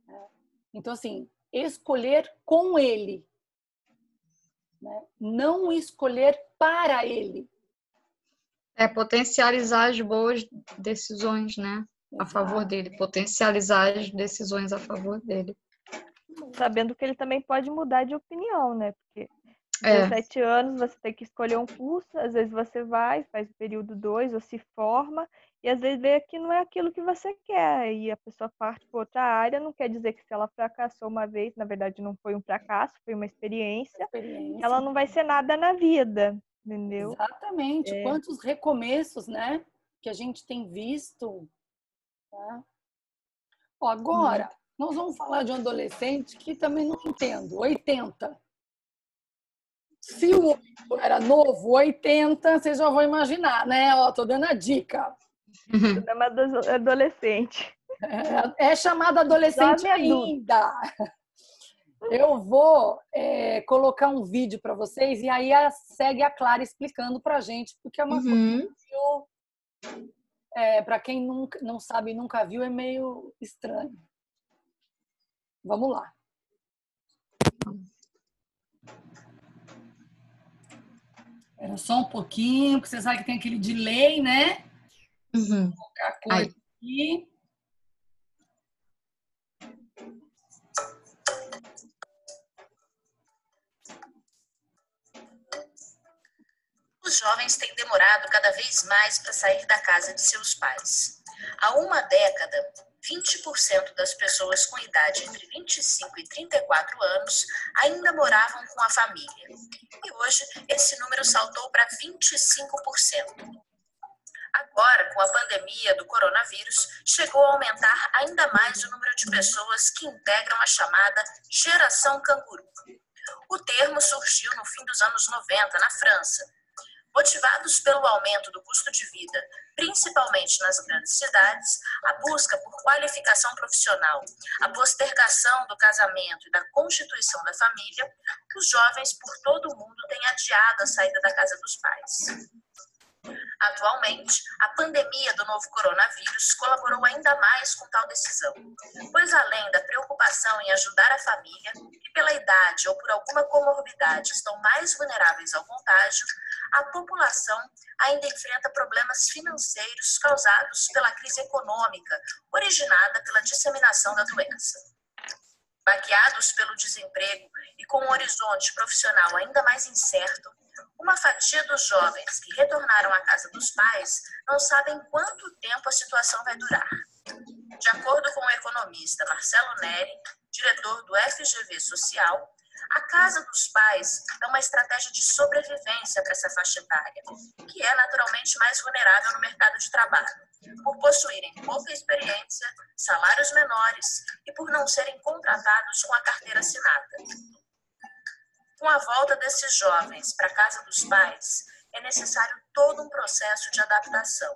né? Então, assim, escolher com ele, né? não escolher para ele. É potencializar as boas decisões, né? A favor dele. Potencializar as decisões a favor dele. Sabendo que ele também pode mudar de opinião, né? Porque É. 17 anos você tem que escolher um curso, às vezes você vai, faz o período 2 ou se forma, e às vezes vê que não é aquilo que você quer, e a pessoa parte para outra área, não quer dizer que se ela fracassou uma vez, na verdade não foi um fracasso, foi uma experiência, experiência. ela não vai ser nada na vida, entendeu? Exatamente. É. Quantos recomeços, né? Que a gente tem visto. Tá? Ó, agora, nós vamos falar de um adolescente que também não entendo. 80. Se o 8 era novo, 80, vocês já vão imaginar, né? Ó, tô dando a dica. Problema do adolescente. É, é chamado adolescente ainda. Eu vou é, colocar um vídeo para vocês e aí a, segue a Clara explicando para gente, porque é uma Uhum. meio, é, para quem nunca, não sabe e nunca viu, é meio estranho. Vamos lá. Era só um pouquinho, porque você sabe que tem aquele delay, né? Uhum. A coisa Ai. aqui. Jovens têm demorado cada vez mais para sair da casa de seus pais. Há uma década, 20% das pessoas com idade entre 25 e 34 anos ainda moravam com a família. E hoje esse número saltou para 25%. Agora, com a pandemia do coronavírus, chegou a aumentar ainda mais o número de pessoas que integram a chamada geração canguru. O termo surgiu no fim dos anos 90 na França Motivados pelo aumento do custo de vida, principalmente nas grandes cidades, a busca por qualificação profissional, a postergação do casamento e da constituição da família, os jovens por todo o mundo têm adiado a saída da casa dos pais. Atualmente, a pandemia do novo coronavírus colaborou ainda mais com tal decisão, pois além da preocupação em ajudar a família, que pela idade ou por alguma comorbidade estão mais vulneráveis ao contágio, a população ainda enfrenta problemas financeiros causados pela crise econômica originada pela disseminação da doença. Baqueados pelo desemprego e com um horizonte profissional ainda mais incerto, uma fatia dos jovens que retornaram à casa dos pais não sabem quanto tempo a situação vai durar. De acordo com o economista Marcelo Neri, diretor do FGV Social, a casa dos pais é uma estratégia de sobrevivência para essa faixa etária, que é naturalmente mais vulnerável no mercado de trabalho, por possuírem pouca experiência, salários menores e por não serem contratados com a carteira assinada. Com a volta desses jovens para a casa dos pais, é necessário todo um processo de adaptação.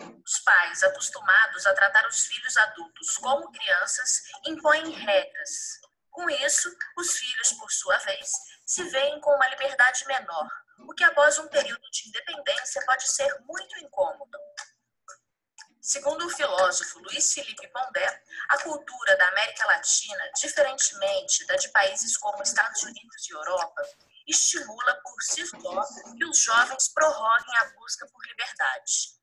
Os pais, acostumados a tratar os filhos adultos como crianças, impõem regras. Com isso, os filhos, por sua vez, se veem com uma liberdade menor, o que após um período de independência pode ser muito incômodo. Segundo o filósofo Luiz Felipe Pondé, a cultura da América Latina, diferentemente da de países como Estados Unidos e Europa, estimula por si só que os jovens prorroguem a busca por liberdade.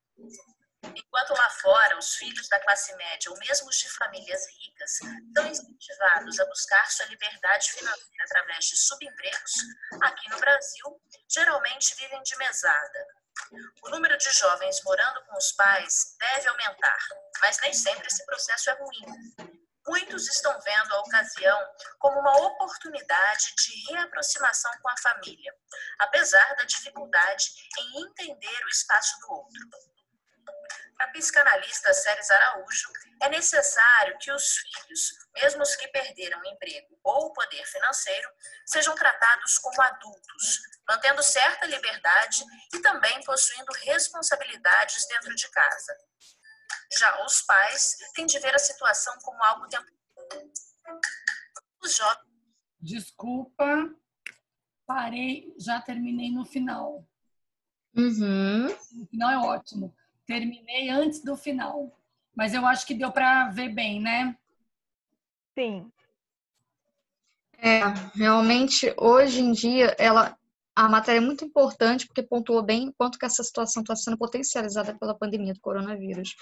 Enquanto lá fora os filhos da classe média ou mesmo os de famílias ricas são incentivados a buscar sua liberdade financeira através de subempregos, aqui no Brasil geralmente vivem de mesada, o número de jovens morando com os pais deve aumentar, mas nem sempre esse processo é ruim. Muitos estão vendo a ocasião como uma oportunidade de reaproximação com a família, apesar da dificuldade em entender o espaço do outro. Para a psicanalista Séries Araújo, é necessário que os filhos, mesmo os que perderam o emprego ou o poder financeiro, sejam tratados como adultos, mantendo certa liberdade e também possuindo responsabilidades dentro de casa. Já os pais têm de ver a situação como algo temporário. Os jovens. Desculpa, parei, já terminei no final. Uhum. O final é ótimo. Terminei antes do final. Mas eu acho que deu para ver bem, né? Sim. É, realmente, hoje em dia, ela, a matéria é muito importante porque pontuou bem o quanto que essa situação está sendo potencializada pela pandemia do coronavírus,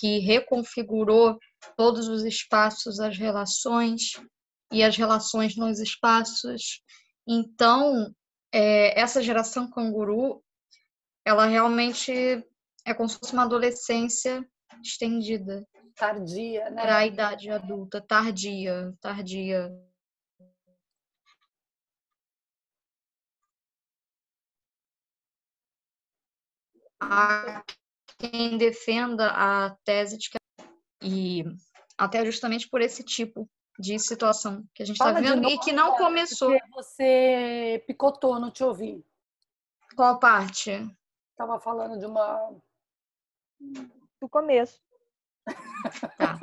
que reconfigurou todos os espaços, as relações e as relações nos espaços. Então, é, essa geração canguru, ela realmente é como se fosse uma adolescência estendida. Tardia, né? Para a idade adulta, tardia, tardia. Há quem defenda a tese de que e até justamente por esse tipo de situação que a gente está vendo novo, e que não começou. Você picotou, não te ouvi. Qual parte? Estava falando de uma do começo. Tá.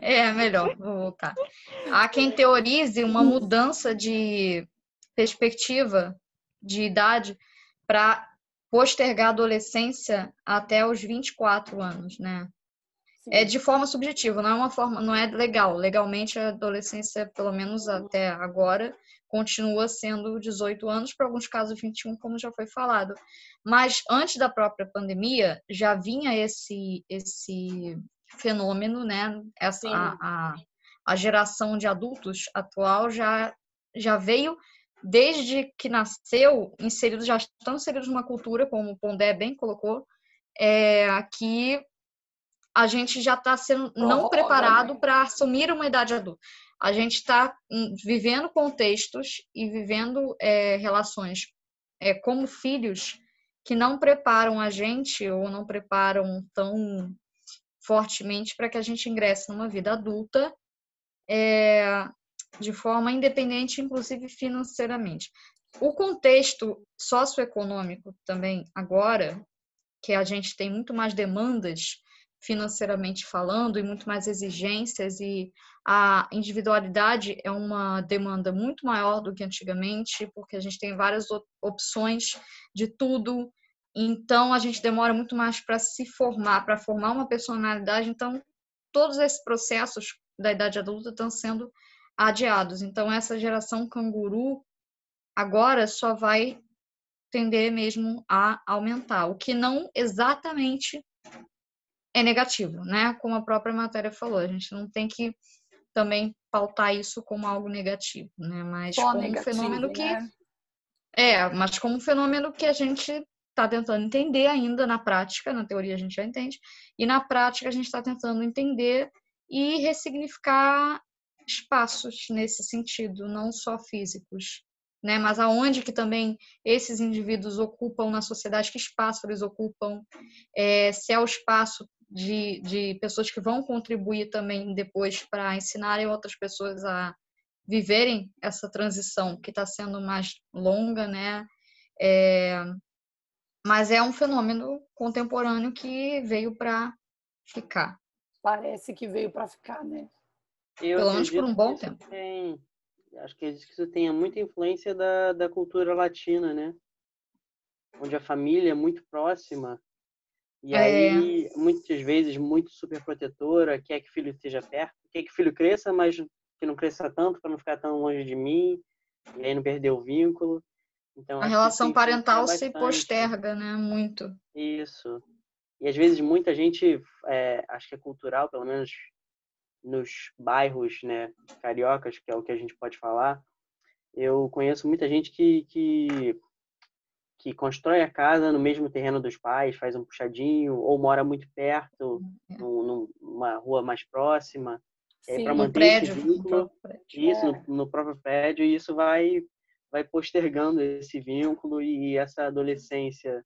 É melhor, vou voltar. Há quem teorize uma mudança de perspectiva de idade para postergar a adolescência até os 24 anos, né? Sim. É de forma subjetiva, não é uma forma, não é legal. Legalmente a adolescência, pelo menos até agora, continua sendo 18 anos, para alguns casos 21, como já foi falado. Mas antes da própria pandemia, já vinha esse, esse fenômeno, né? Essa, a, a, a, geração de adultos atual já, já veio, desde que nasceu, inseridos, já estão inseridos numa cultura, como o Pondé bem colocou, é, que a gente já está sendo não preparado para assumir uma idade adulta. A gente está hum, vivendo contextos e vivendo é, relações é, como filhos que não preparam a gente ou não preparam tão fortemente para que a gente ingresse numa vida adulta é, de forma independente, inclusive financeiramente. O contexto socioeconômico também agora, que a gente tem muito mais demandas financeiramente falando e muito mais exigências e a individualidade é uma demanda muito maior do que antigamente, porque a gente tem várias opções de tudo. Então a gente demora muito mais para se formar, para formar uma personalidade. Então todos esses processos da idade adulta estão sendo adiados. Então essa geração canguru agora só vai tender mesmo a aumentar, o que não exatamente é negativo, né? Como a própria matéria falou, a gente não tem que também pautar isso como algo negativo, né? Mas Só como negativo, um fenômeno né? que é, mas como um fenômeno que a gente está tentando entender ainda na prática, na teoria a gente já entende, e na prática a gente está tentando entender e ressignificar espaços nesse sentido, não só físicos, né? Mas aonde que também esses indivíduos ocupam na sociedade, que espaço eles ocupam, é, se é o espaço de, de pessoas que vão contribuir também depois para ensinarem outras pessoas a viverem essa transição que está sendo mais longa, né? É, mas é um fenômeno contemporâneo que veio para ficar. Parece que veio para ficar, né? Eu Pelo menos por um bom tempo. Tem, acho que isso tenha muita influência da, da cultura latina, né? Onde a família é muito próxima e é. aí, muitas vezes, muito super protetora, quer que o filho esteja perto, quer que o filho cresça, mas que não cresça tanto para não ficar tão longe de mim, e aí não perder o vínculo. Então, a relação parental se posterga, né? Muito. Isso. E às vezes muita gente, é, acho que é cultural, pelo menos nos bairros né, cariocas, que é o que a gente pode falar, eu conheço muita gente que, que que constrói a casa no mesmo terreno dos pais, faz um puxadinho, ou mora muito perto, uhum. num, numa rua mais próxima, para manter prédio, esse vínculo, isso, é. no, no, próprio prédio, e isso vai, vai postergando esse vínculo e essa adolescência,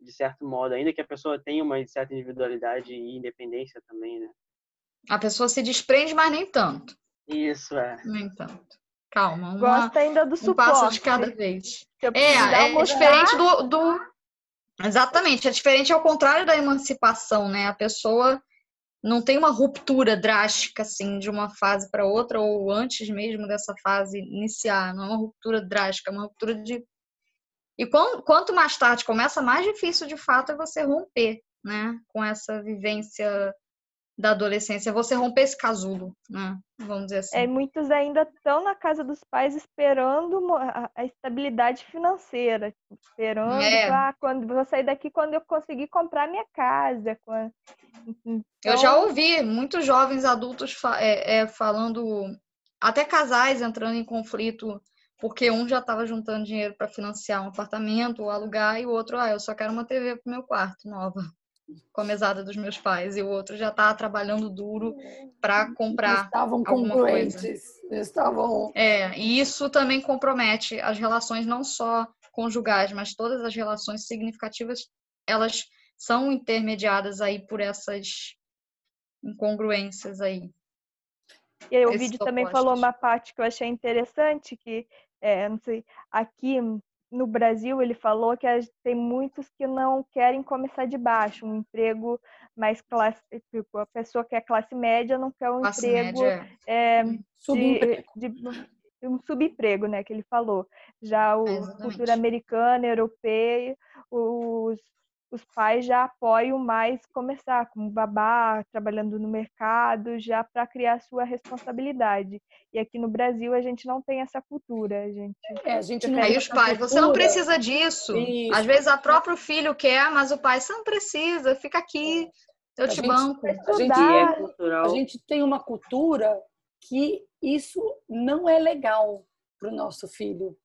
de certo modo, ainda que a pessoa tenha uma certa individualidade e independência também, né? A pessoa se desprende, mas nem tanto. Isso, é. Nem tanto. Calma. Uma, Gosta ainda do suporte. Um passo de cada vez. É, é diferente do, do... Exatamente, é diferente ao contrário da emancipação, né? A pessoa não tem uma ruptura drástica, assim, de uma fase para outra, ou antes mesmo dessa fase iniciar. Não é uma ruptura drástica, é uma ruptura de. E quanto mais tarde começa, mais difícil de fato é você romper, né? Com essa vivência da adolescência, você romper esse casulo, né? Vamos dizer assim. É, muitos ainda estão na casa dos pais esperando a, estabilidade financeira, esperando é. ah, quando vou sair daqui quando eu conseguir comprar minha casa. Quando... Então... Eu já ouvi muitos jovens adultos fa é, é, falando, até casais entrando em conflito porque um já estava juntando dinheiro para financiar um apartamento ou alugar e o outro, ah, eu só quero uma TV para o meu quarto nova com a mesada dos meus pais e o outro já estava trabalhando duro para comprar estavam alguma coisa. Estavam. É, e isso também compromete as relações não só conjugais, mas todas as relações significativas, elas são intermediadas aí por essas incongruências aí. E aí o vídeo também falou uma parte que eu achei interessante, que é, não sei, aqui no Brasil, ele falou que tem muitos que não querem começar de baixo, um emprego mais classe, tipo, a pessoa que é classe média não quer um classe emprego é, de, de, um subemprego, né, que ele falou. Já o é cultura americana, europeia, os os pais já apoiam mais começar como babá, trabalhando no mercado, já para criar sua responsabilidade. E aqui no Brasil a gente não tem essa cultura, a gente. É, a gente não Aí os pais, cultura. você não precisa disso. Isso. Às vezes a próprio filho quer, mas o pai você não precisa, fica aqui, eu a te gente, banco. A gente, é a gente tem uma cultura que isso não é legal para o nosso filho.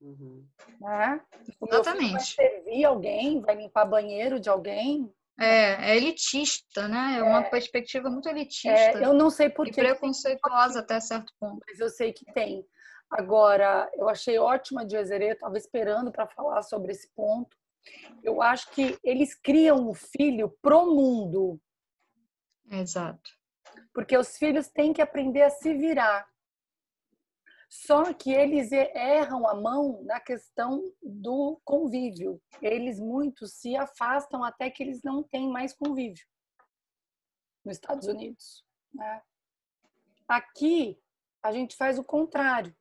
Uhum. Né? Exatamente. vai servir alguém, vai limpar banheiro de alguém, É, é elitista, né? É uma é, perspectiva muito elitista. É, eu não sei por que. preconceituosa até certo ponto. Mas eu sei que tem. Agora, eu achei ótima de Ezerê, estava esperando para falar sobre esse ponto. Eu acho que eles criam o filho pro mundo. Exato. Porque os filhos têm que aprender a se virar. Só que eles erram a mão na questão do convívio. Eles muitos se afastam até que eles não têm mais convívio nos Estados Unidos. Né? Aqui a gente faz o contrário.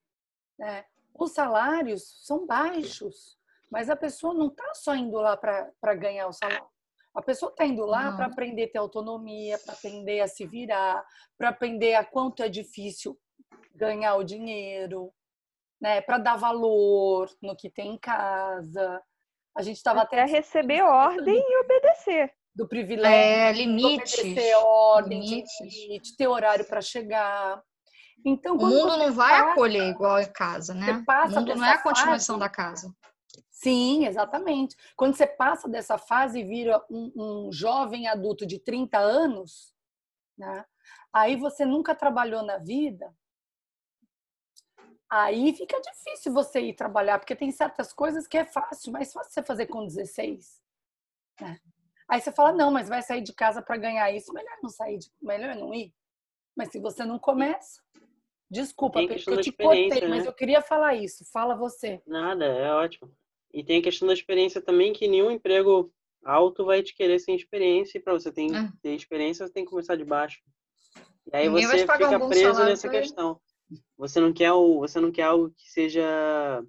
Né? Os salários são baixos, mas a pessoa não está só indo lá para ganhar o salário. A pessoa está indo lá para aprender a ter autonomia, para aprender a se virar, para aprender a quanto é difícil ganhar o dinheiro, né? Para dar valor no que tem em casa. A gente estava até, até receber ordem e obedecer. Do privilégio. É, limites. Obedecer ordem, limites. limite, ter horário para chegar. Então, o mundo não vai passa, acolher igual em casa, né? o mundo não é a continuação fase, da casa. Sim, exatamente. Quando você passa dessa fase e vira um, um jovem adulto de 30 anos, né? aí você nunca trabalhou na vida, aí fica difícil você ir trabalhar, porque tem certas coisas que é fácil, mas fácil você fazer com 16. Né? Aí você fala, não, mas vai sair de casa para ganhar isso, melhor não sair, de... melhor não ir. Mas se você não começa, desculpa, porque eu te cortei, né? mas eu queria falar isso. Fala você. Nada, é ótimo. E tem a questão da experiência também, que nenhum emprego alto vai te querer sem experiência, e para você ter, é. ter experiência, você tem que começar de baixo. E aí Ninguém você fica preso nessa questão. Você não quer o, você não quer algo que seja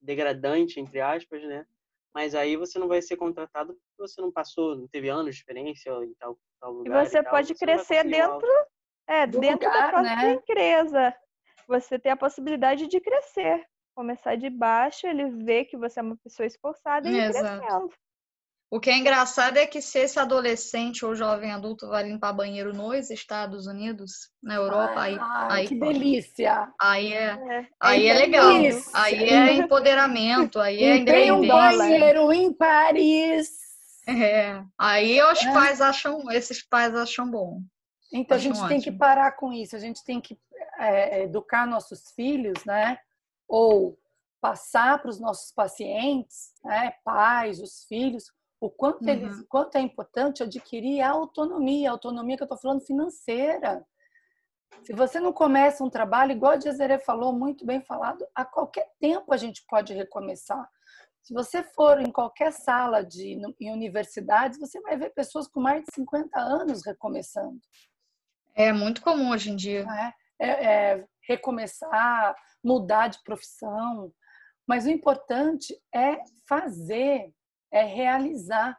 degradante entre aspas, né? Mas aí você não vai ser contratado porque você não passou, não teve anos de experiência em tal, tal lugar. E você e pode você crescer dentro, é, dentro lugar, da própria né? empresa. Você tem a possibilidade de crescer. Começar de baixo, ele vê que você é uma pessoa esforçada e ir crescendo. O que é engraçado é que se esse adolescente ou jovem adulto vai limpar banheiro nos Estados Unidos, na Europa, ai, aí, ai, aí que delícia! Aí é, é aí é, é legal, aí é empoderamento, aí é Tem um banheiro em Paris. É, aí os é. pais acham, esses pais acham bom. Então acham a gente ótimo. tem que parar com isso, a gente tem que é, educar nossos filhos, né? Ou passar para os nossos pacientes, né, pais, os filhos, o quanto, uhum. eles, quanto é importante adquirir a autonomia, a autonomia que eu estou falando financeira. Se você não começa um trabalho, igual a Jezere falou, muito bem falado, a qualquer tempo a gente pode recomeçar. Se você for em qualquer sala de em universidades, você vai ver pessoas com mais de 50 anos recomeçando. É muito comum hoje em dia. É, é, é recomeçar, mudar de profissão. Mas o importante é fazer, é realizar.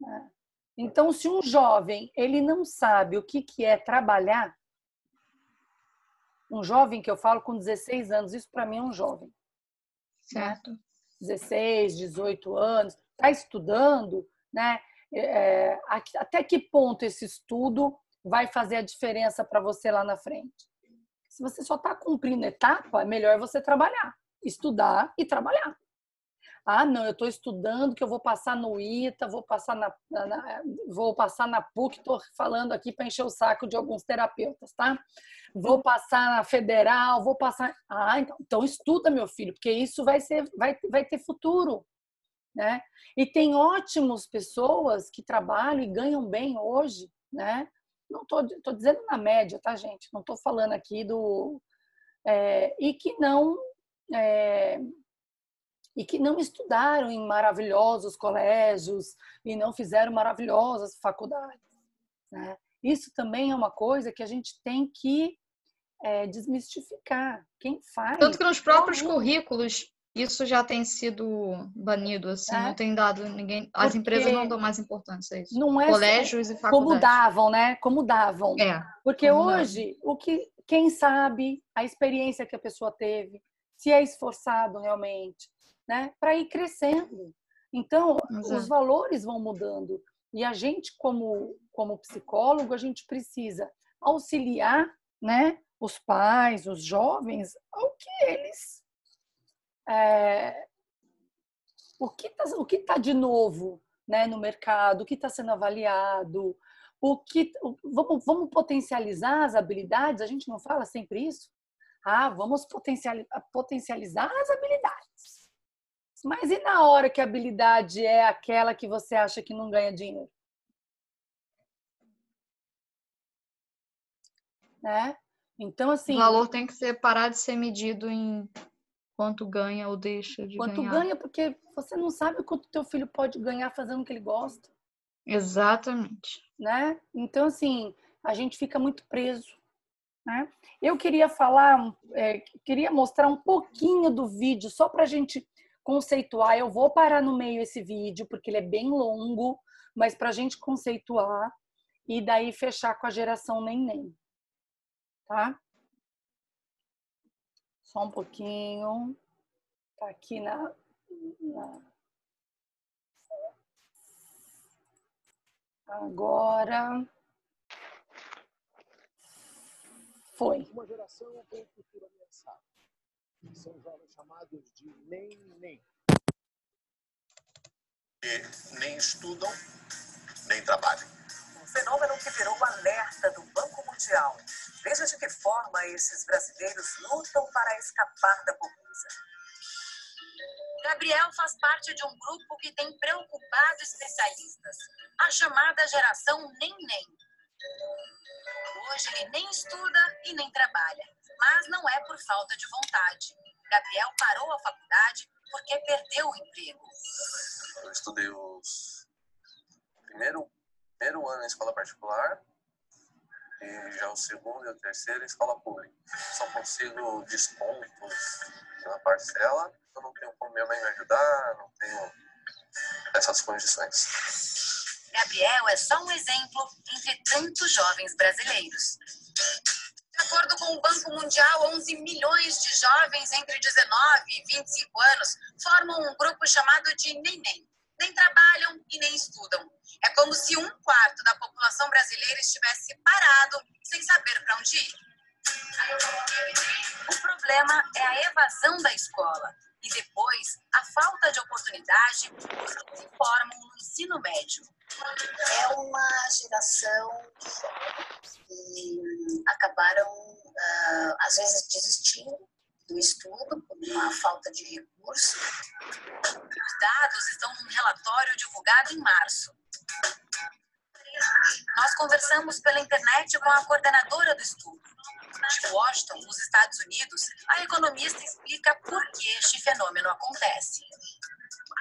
Né? Então, se um jovem ele não sabe o que, que é trabalhar, um jovem que eu falo com 16 anos, isso para mim é um jovem. Certo. Né? 16, 18 anos, está estudando, né? É, até que ponto esse estudo vai fazer a diferença para você lá na frente? Se você só está cumprindo etapa, é melhor você trabalhar, estudar e trabalhar. Ah, não, eu estou estudando que eu vou passar no ITA, vou passar na, na vou passar na PUC, estou falando aqui para encher o saco de alguns terapeutas, tá? Vou passar na federal, vou passar. Ah, então, então estuda, meu filho, porque isso vai ser, vai, vai ter futuro, né? E tem ótimas pessoas que trabalham e ganham bem hoje, né? Não estou tô, tô dizendo na média, tá, gente? Não estou falando aqui do é, e que não é, e que não estudaram em maravilhosos colégios e não fizeram maravilhosas faculdades. Né? Isso também é uma coisa que a gente tem que é, desmistificar. Quem faz. Tanto que nos próprios currículos isso já tem sido banido, assim, é. não tem dado ninguém. As Porque empresas não dão mais importância a isso. Não é Colégios e faculdades. Como davam, né? Como davam. É. Porque hoje, davam. o que quem sabe a experiência que a pessoa teve, se é esforçado realmente, né, para ir crescendo. Então, Exato. os valores vão mudando. E a gente, como, como psicólogo, a gente precisa auxiliar né, os pais, os jovens, ao que eles. É, o que está o que tá de novo né, no mercado, o que está sendo avaliado, o que o, vamos, vamos potencializar as habilidades. A gente não fala sempre isso? Ah, vamos potencializar, potencializar as habilidades. Mas e na hora que a habilidade é aquela que você acha que não ganha dinheiro? Né? Então, assim. O valor tem que ser parar de ser medido em quanto ganha ou deixa de quanto ganhar. Quanto ganha, porque você não sabe quanto teu filho pode ganhar fazendo o que ele gosta. Exatamente. Né? Então, assim, a gente fica muito preso. Né? Eu queria falar, é, queria mostrar um pouquinho do vídeo, só para a gente conceituar. Eu vou parar no meio esse vídeo, porque ele é bem longo, mas para a gente conceituar e daí fechar com a geração neném. Tá? Só um pouquinho. Tá aqui na, na... Agora. Foi. Uma geração com cultura ameaçada. São jovens chamados de nem-nem. Nem estudam, nem trabalham. Um fenômeno que virou alerta do Banco Mundial. Veja de que forma esses brasileiros lutam para escapar da pobreza. Gabriel faz parte de um grupo que tem preocupado especialistas, a chamada geração nem-nem. Hoje ele nem estuda e nem trabalha, mas não é por falta de vontade. Gabriel parou a faculdade porque perdeu o emprego. Eu estudei os primeiro, primeiro ano em escola particular e já o segundo e o terceiro em escola pública. Só consigo descontos na parcela, eu não tenho como minha mãe me ajudar, não tenho essas condições. Gabriel é só um exemplo entre tantos jovens brasileiros. Acordo com o Banco Mundial, 11 milhões de jovens entre 19 e 25 anos formam um grupo chamado de neném. Nem trabalham e nem estudam. É como se um quarto da população brasileira estivesse parado, sem saber para onde ir. O problema é a evasão da escola e depois a falta de oportunidade dos que se formam no ensino médio. É uma geração que acabaram, uh, às vezes, desistindo do estudo por uma falta de recurso. Os dados estão num relatório divulgado em março. Nós conversamos pela internet com a coordenadora do estudo. De Washington, nos Estados Unidos, a economista explica por que este fenômeno acontece.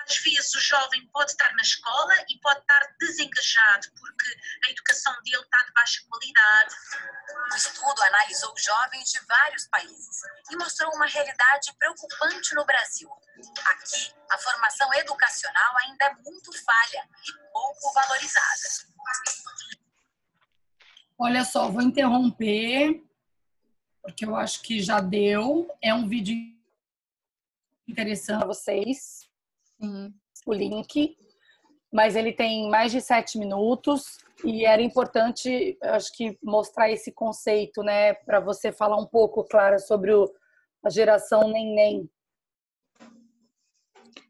Às vezes o jovem pode estar na escola e pode estar desengajado porque a educação dele está de baixa qualidade. O estudo analisou jovens de vários países e mostrou uma realidade preocupante no Brasil. Aqui, a formação educacional ainda é muito falha e pouco valorizada. Olha só, vou interromper, porque eu acho que já deu. É um vídeo interessante para vocês. Sim. O link. Mas ele tem mais de sete minutos e era importante, acho que, mostrar esse conceito, né? Para você falar um pouco, Clara, sobre o, a geração neném.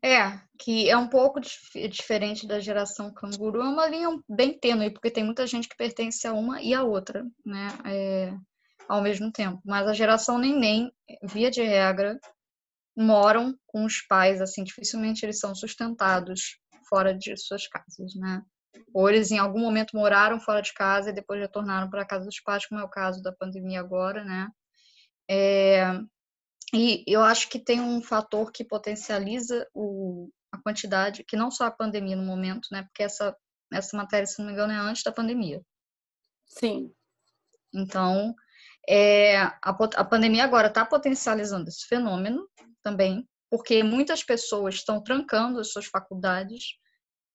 É, que é um pouco dif diferente da geração canguru, é uma linha bem tênue, porque tem muita gente que pertence a uma e a outra, né, é, ao mesmo tempo. Mas a geração neném, via de regra, moram com os pais, assim, dificilmente eles são sustentados fora de suas casas, né. Ou eles em algum momento moraram fora de casa e depois retornaram para a casa dos pais, como é o caso da pandemia agora, né. É, e eu acho que tem um fator que potencializa o, a quantidade, que não só a pandemia no momento, né? Porque essa, essa matéria, se não me engano, é antes da pandemia. Sim. Então, é, a, a pandemia agora está potencializando esse fenômeno também, porque muitas pessoas estão trancando as suas faculdades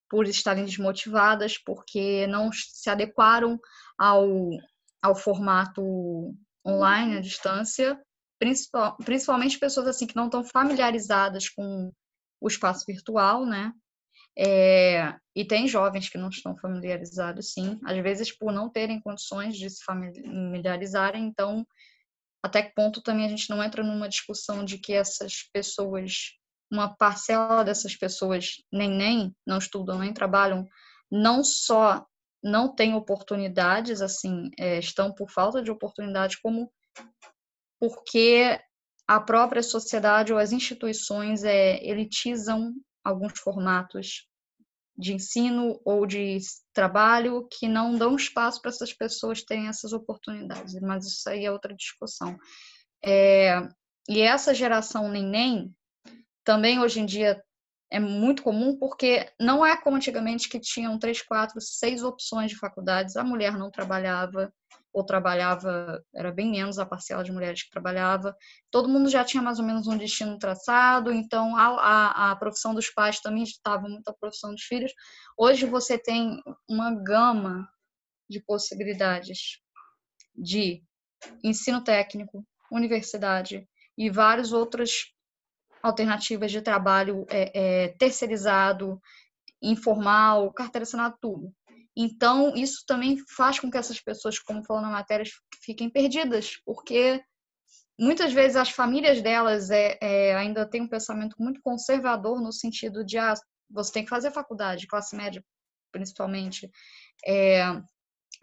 por estarem desmotivadas, porque não se adequaram ao, ao formato online, à distância, principal, principalmente pessoas assim que não estão familiarizadas com o espaço virtual, né? É, e tem jovens que não estão familiarizados, sim, às vezes por não terem condições de se familiarizarem, então até que ponto também a gente não entra numa discussão de que essas pessoas uma parcela dessas pessoas nem nem não estudam nem trabalham, não só não têm oportunidades, assim, é, estão por falta de oportunidades, como porque a própria sociedade ou as instituições é, elitizam alguns formatos de ensino ou de trabalho que não dão espaço para essas pessoas terem essas oportunidades, mas isso aí é outra discussão. É, e essa geração neném também hoje em dia é muito comum porque não é como antigamente que tinham três, quatro, seis opções de faculdades. A mulher não trabalhava ou trabalhava, era bem menos a parcela de mulheres que trabalhava. Todo mundo já tinha mais ou menos um destino traçado, então a, a, a profissão dos pais também estava muito a profissão dos filhos. Hoje você tem uma gama de possibilidades de ensino técnico, universidade e várias outras alternativas de trabalho é, é, terceirizado, informal, carteira assinada, tudo. Então, isso também faz com que essas pessoas, como falou na matéria, fiquem perdidas, porque muitas vezes as famílias delas é, é, ainda têm um pensamento muito conservador no sentido de ah, você tem que fazer faculdade, classe média principalmente, é,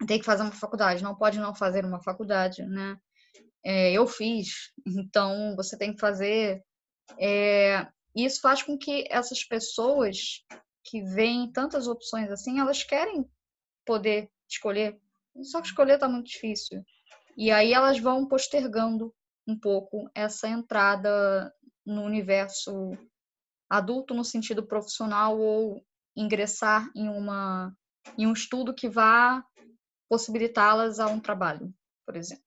tem que fazer uma faculdade, não pode não fazer uma faculdade, né? É, eu fiz, então você tem que fazer. É, isso faz com que essas pessoas que veem tantas opções assim, elas querem poder escolher. Só que escolher está muito difícil. E aí elas vão postergando um pouco essa entrada no universo adulto no sentido profissional ou ingressar em uma em um estudo que vá possibilitá-las a um trabalho, por exemplo.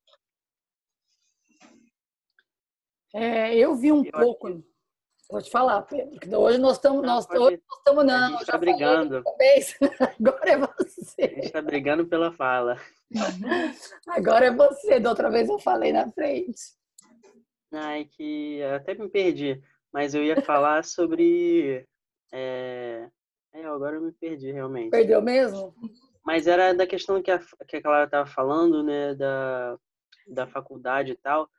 É, eu vi um eu pouco. Vou te falar, Pedro, hoje nós estamos, nós, pode, hoje nós estamos não. A gente está brigando. Agora é você. A gente está brigando pela fala. Agora é você. Da outra vez eu falei na frente. Ai, que até me perdi. Mas eu ia falar sobre. É... é, agora eu me perdi realmente. Perdeu mesmo? Mas era da questão que a, que a Clara estava falando, né? Da, da faculdade e tal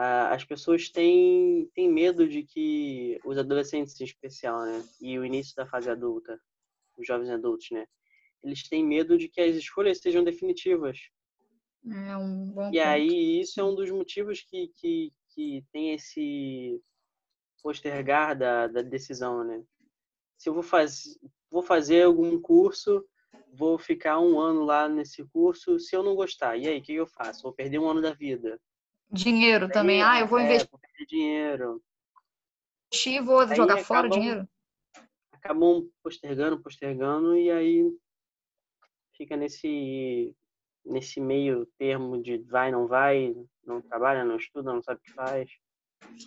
as pessoas têm, têm medo de que os adolescentes em especial, né, e o início da fase adulta, os jovens adultos, né, eles têm medo de que as escolhas sejam definitivas. É um bom e ponto. aí isso é um dos motivos que, que, que tem esse postergar da, da decisão, né? Se eu vou, faz, vou fazer algum curso, vou ficar um ano lá nesse curso, se eu não gostar, e aí, o que eu faço? Vou perder um ano da vida. Dinheiro também. Ah, eu vou investir. É, dinheiro. Investir vou aí jogar fora o dinheiro. Acabam postergando, postergando, e aí fica nesse, nesse meio termo de vai, não vai, não trabalha, não estuda, não sabe o que faz.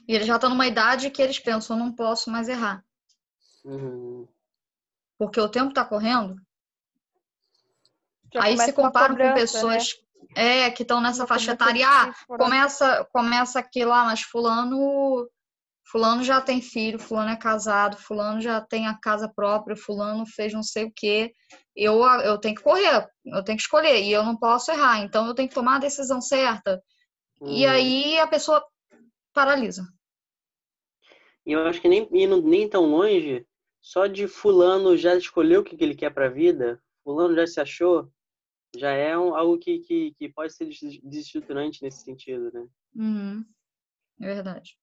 E eles já estão numa idade que eles pensam, não posso mais errar. Uhum. Porque o tempo está correndo. Já aí se comparam com pessoas né? É, que estão nessa faixa etária. Ah, começa, começa aqui lá, mas fulano, fulano já tem filho, fulano é casado, fulano já tem a casa própria, fulano fez não sei o quê. Eu, eu tenho que correr, eu tenho que escolher, e eu não posso errar, então eu tenho que tomar a decisão certa. E uhum. aí a pessoa paralisa. E eu acho que nem indo nem tão longe, só de fulano já escolheu o que ele quer para a vida, fulano já se achou, já é um, algo que, que, que pode ser desestruturante nesse sentido, né? Uhum. É verdade.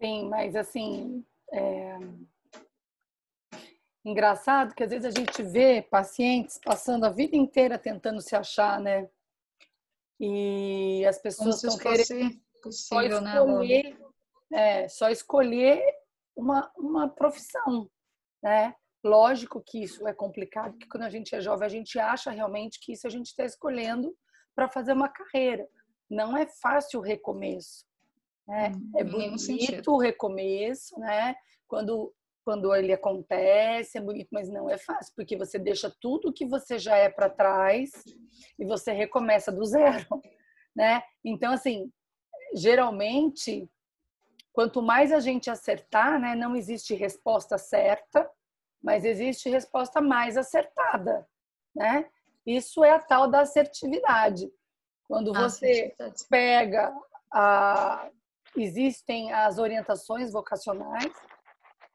Sim, mas assim, é... engraçado que às vezes a gente vê pacientes passando a vida inteira tentando se achar, né? E as pessoas estão querendo só né, escolher, né, é, só escolher uma, uma profissão, né? Lógico que isso é complicado, porque quando a gente é jovem, a gente acha realmente que isso a gente está escolhendo para fazer uma carreira. Não é fácil o recomeço. Né? Hum, é bonito o recomeço, né? Quando, quando ele acontece, é bonito, mas não é fácil, porque você deixa tudo que você já é para trás e você recomeça do zero, né? Então, assim, geralmente, quanto mais a gente acertar, né? Não existe resposta certa, mas existe resposta mais acertada, né? Isso é a tal da assertividade. Quando ah, você pega a existem as orientações vocacionais,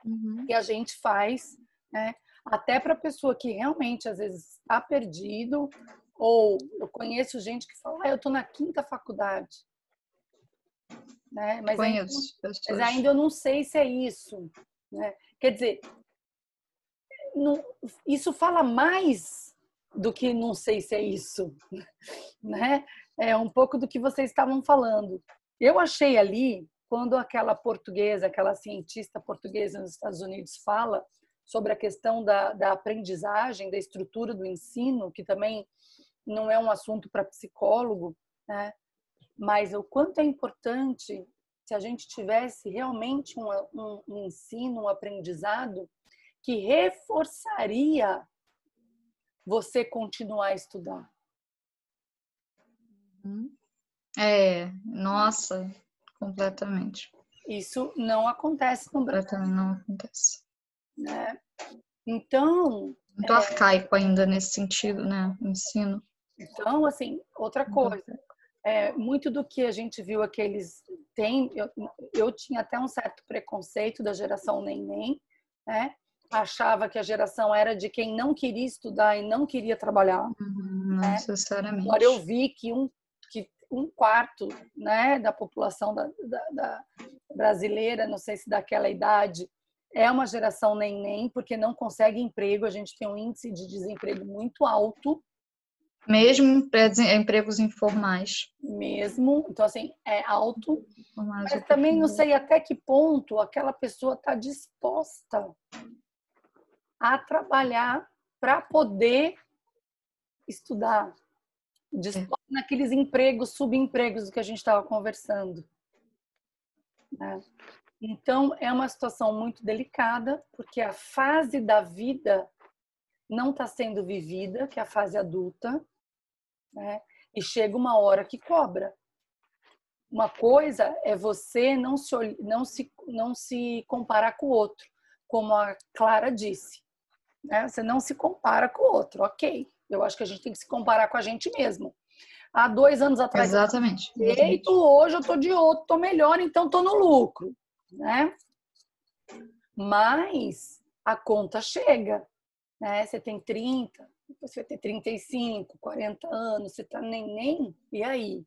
Uhum. que a gente faz, né? Até para a pessoa que realmente às vezes está perdido, ou eu conheço gente que fala, ah, eu estou na quinta faculdade. Né? Mas, ainda, Conheço mas pessoas. ainda eu não sei se é isso. Né? Quer dizer, não- isso fala mais do que não sei se é isso. Né? É um pouco do que vocês estavam falando. Eu achei ali, quando aquela portuguesa, aquela cientista portuguesa nos Estados Unidos fala sobre a questão da, da aprendizagem, da estrutura do ensino, que também não é um assunto para psicólogo, né? mas o quanto é importante se a gente tivesse realmente um, um, um ensino, um aprendizado que reforçaria você continuar a estudar. Uhum. É, nossa, completamente. Isso não acontece no Brasil, não acontece. né? Então, Muito arcaico ainda nesse sentido, né? o Ensino. então assim, outra coisa, é, muito do que a gente viu aqueles tem, eu, eu tinha até um certo preconceito da geração neném, né? Achava que a geração era de quem não queria estudar e não queria trabalhar. Uhum, Não É. necessariamente. Agora eu vi que um, que um quarto né, da população da, da- da brasileira, não sei se daquela idade, é uma geração neném, porque não consegue emprego. A gente tem um índice de desemprego muito alto Mesmo empregos informais. mesmo. Então, assim, é alto. Informais Mas também não sei até que ponto aquela pessoa está disposta a trabalhar para poder estudar. Disposta naqueles empregos, subempregos que a gente estava conversando. né? Então, é uma situação muito delicada, porque a fase da vida não está sendo vivida, que é a fase adulta, né? e chega uma hora que cobra. Uma coisa é você não se, não se, não se comparar com o outro, como a Clara disse. Né? Você não se compara com o outro, ok. Eu acho que a gente tem que se comparar com a gente mesmo. Há dois anos atrás, eu Exatamente. jeito, hoje eu tô de outro, tô melhor, então tô no lucro, né? Mas a conta chega, né? Você tem 30, depois você vai ter 35, 40 anos, você tá neném, e aí?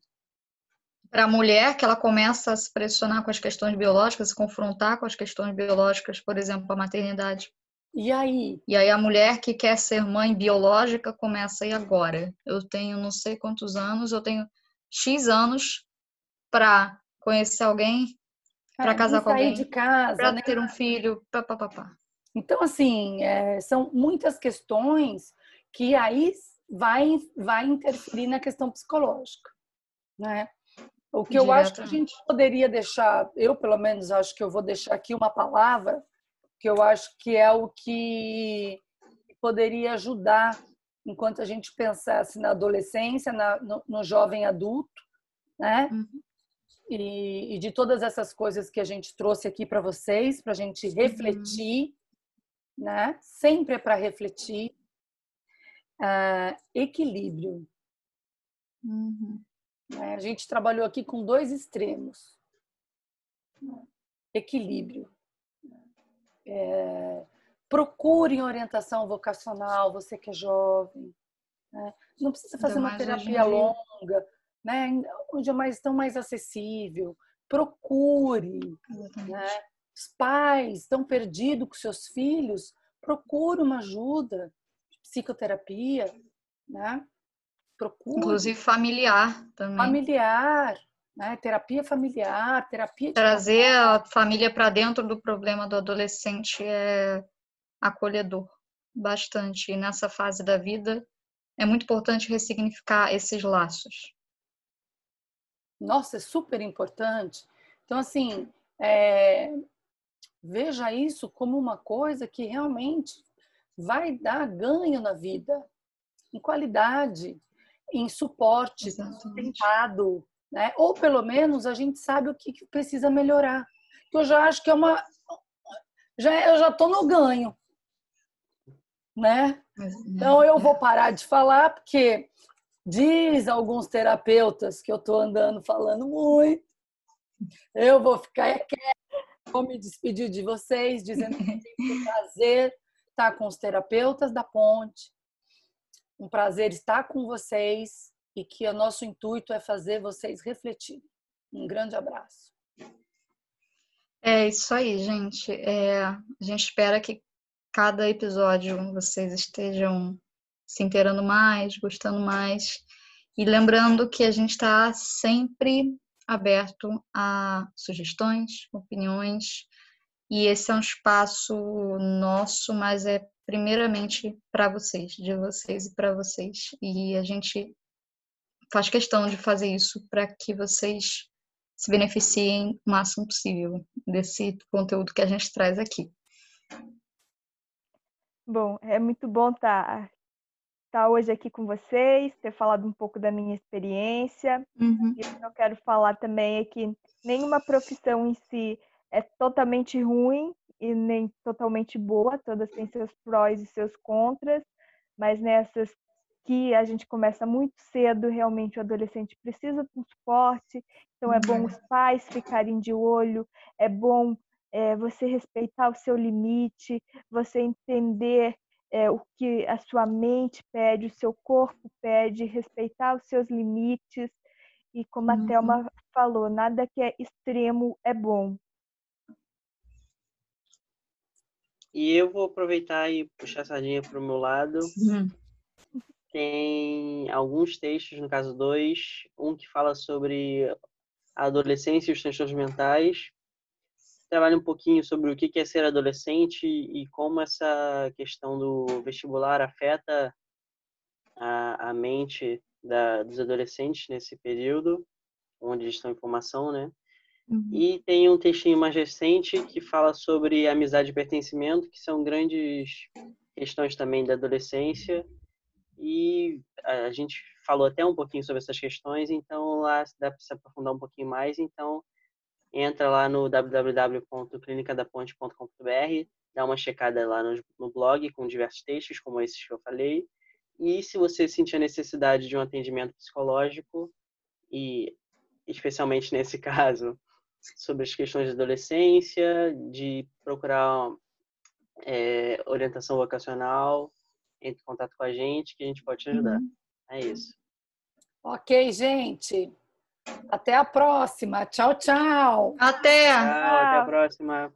Para a mulher, que ela começa a se pressionar com as questões biológicas, se confrontar com as questões biológicas, por exemplo, a maternidade. E aí? E aí a mulher que quer ser mãe biológica começa e agora? Eu tenho não sei quantos anos, eu tenho X anos para conhecer alguém, para casar com sair alguém, de casa, para né? ter um filho, pá, pá, pá, pá. Então, assim, é, são muitas questões que aí vai, vai interferir na questão psicológica, né? O que eu acho que a gente poderia deixar, eu pelo menos acho que eu vou deixar aqui uma palavra, que eu acho que é o que poderia ajudar enquanto a gente pensasse na adolescência, na, no, no jovem adulto, né? E, e de todas essas coisas que a gente trouxe aqui para vocês, para a gente refletir, né? Sempre é para refletir. Ah, equilíbrio. Uhum. né? A gente trabalhou aqui com dois extremos. Equilíbrio. É, procure orientação vocacional, você que é jovem. né? Não precisa fazer uma terapia longa, né? onde é mais tão mais acessível. Procure. Né? Os pais estão perdidos com seus filhos, procure uma ajuda, psicoterapia, né? Procure Inclusive familiar também. familiar, né? Terapia familiar, terapia de Trazer a família para dentro do problema do adolescente é acolhedor, bastante. E nessa fase da vida é muito importante ressignificar esses laços. Nossa, é super importante. Então, assim, é, veja isso como uma coisa que realmente vai dar ganho na vida, em qualidade, em suporte sustentado, né? Ou pelo menos a gente sabe o que que precisa melhorar. Que eu já acho que é uma, já eu já estou no ganho, né? Então eu vou parar de falar porque diz alguns terapeutas que eu estou andando falando muito. Eu vou ficar quieta, vou me despedir de vocês, dizendo que um prazer estar com os terapeutas da ponte, um prazer estar com vocês e que o nosso intuito é fazer vocês refletirem. Um grande abraço. É isso aí, gente. É, a gente espera que cada episódio vocês estejam se inteirando mais, gostando mais. E lembrando que a gente está sempre aberto a sugestões, opiniões, e esse é um espaço nosso, mas é primeiramente para vocês, de vocês e para vocês. E a gente faz questão de fazer isso para que vocês se beneficiem o máximo possível desse conteúdo que a gente traz aqui. Bom, é muito bom estar, estar hoje aqui com vocês, ter falado um pouco da minha experiência. Uhum. E o que eu quero falar também é que nenhuma profissão em si é totalmente ruim e nem totalmente boa, todas têm seus prós e seus contras, mas nessas que a gente começa muito cedo, realmente o adolescente precisa de um suporte, então é bom os pais ficarem de olho, é bom é, você respeitar o seu limite, você entender é, o que a sua mente pede, o seu corpo pede, respeitar os seus limites. E como a Thelma Uhum. falou, nada que é extremo é bom. E eu vou aproveitar e puxar a sardinha para o meu lado. Uhum. Tem alguns textos, no caso dois, um que fala sobre a adolescência e os transtornos mentais. Trabalha um pouquinho sobre o que é ser adolescente e como essa questão do vestibular afeta a, a mente da, dos adolescentes nesse período, onde eles estão em formação, né? Uhum. E tem um textinho mais recente que fala sobre amizade e pertencimento, que são grandes questões também da adolescência. E a gente falou até um pouquinho sobre essas questões, então lá dá para se aprofundar um pouquinho mais. Então entra lá no www.clinicadaponte.com.br, dá uma checada lá no, no blog com diversos textos, como esses que eu falei. E se você sentir a necessidade de um atendimento psicológico, e especialmente nesse caso, sobre as questões de adolescência, de procurar é, orientação vocacional, entre em contato com a gente, que a gente pode te ajudar. Uhum. É isso. Ok, gente. Até a próxima. Tchau, tchau. Até! Tchau, até a próxima.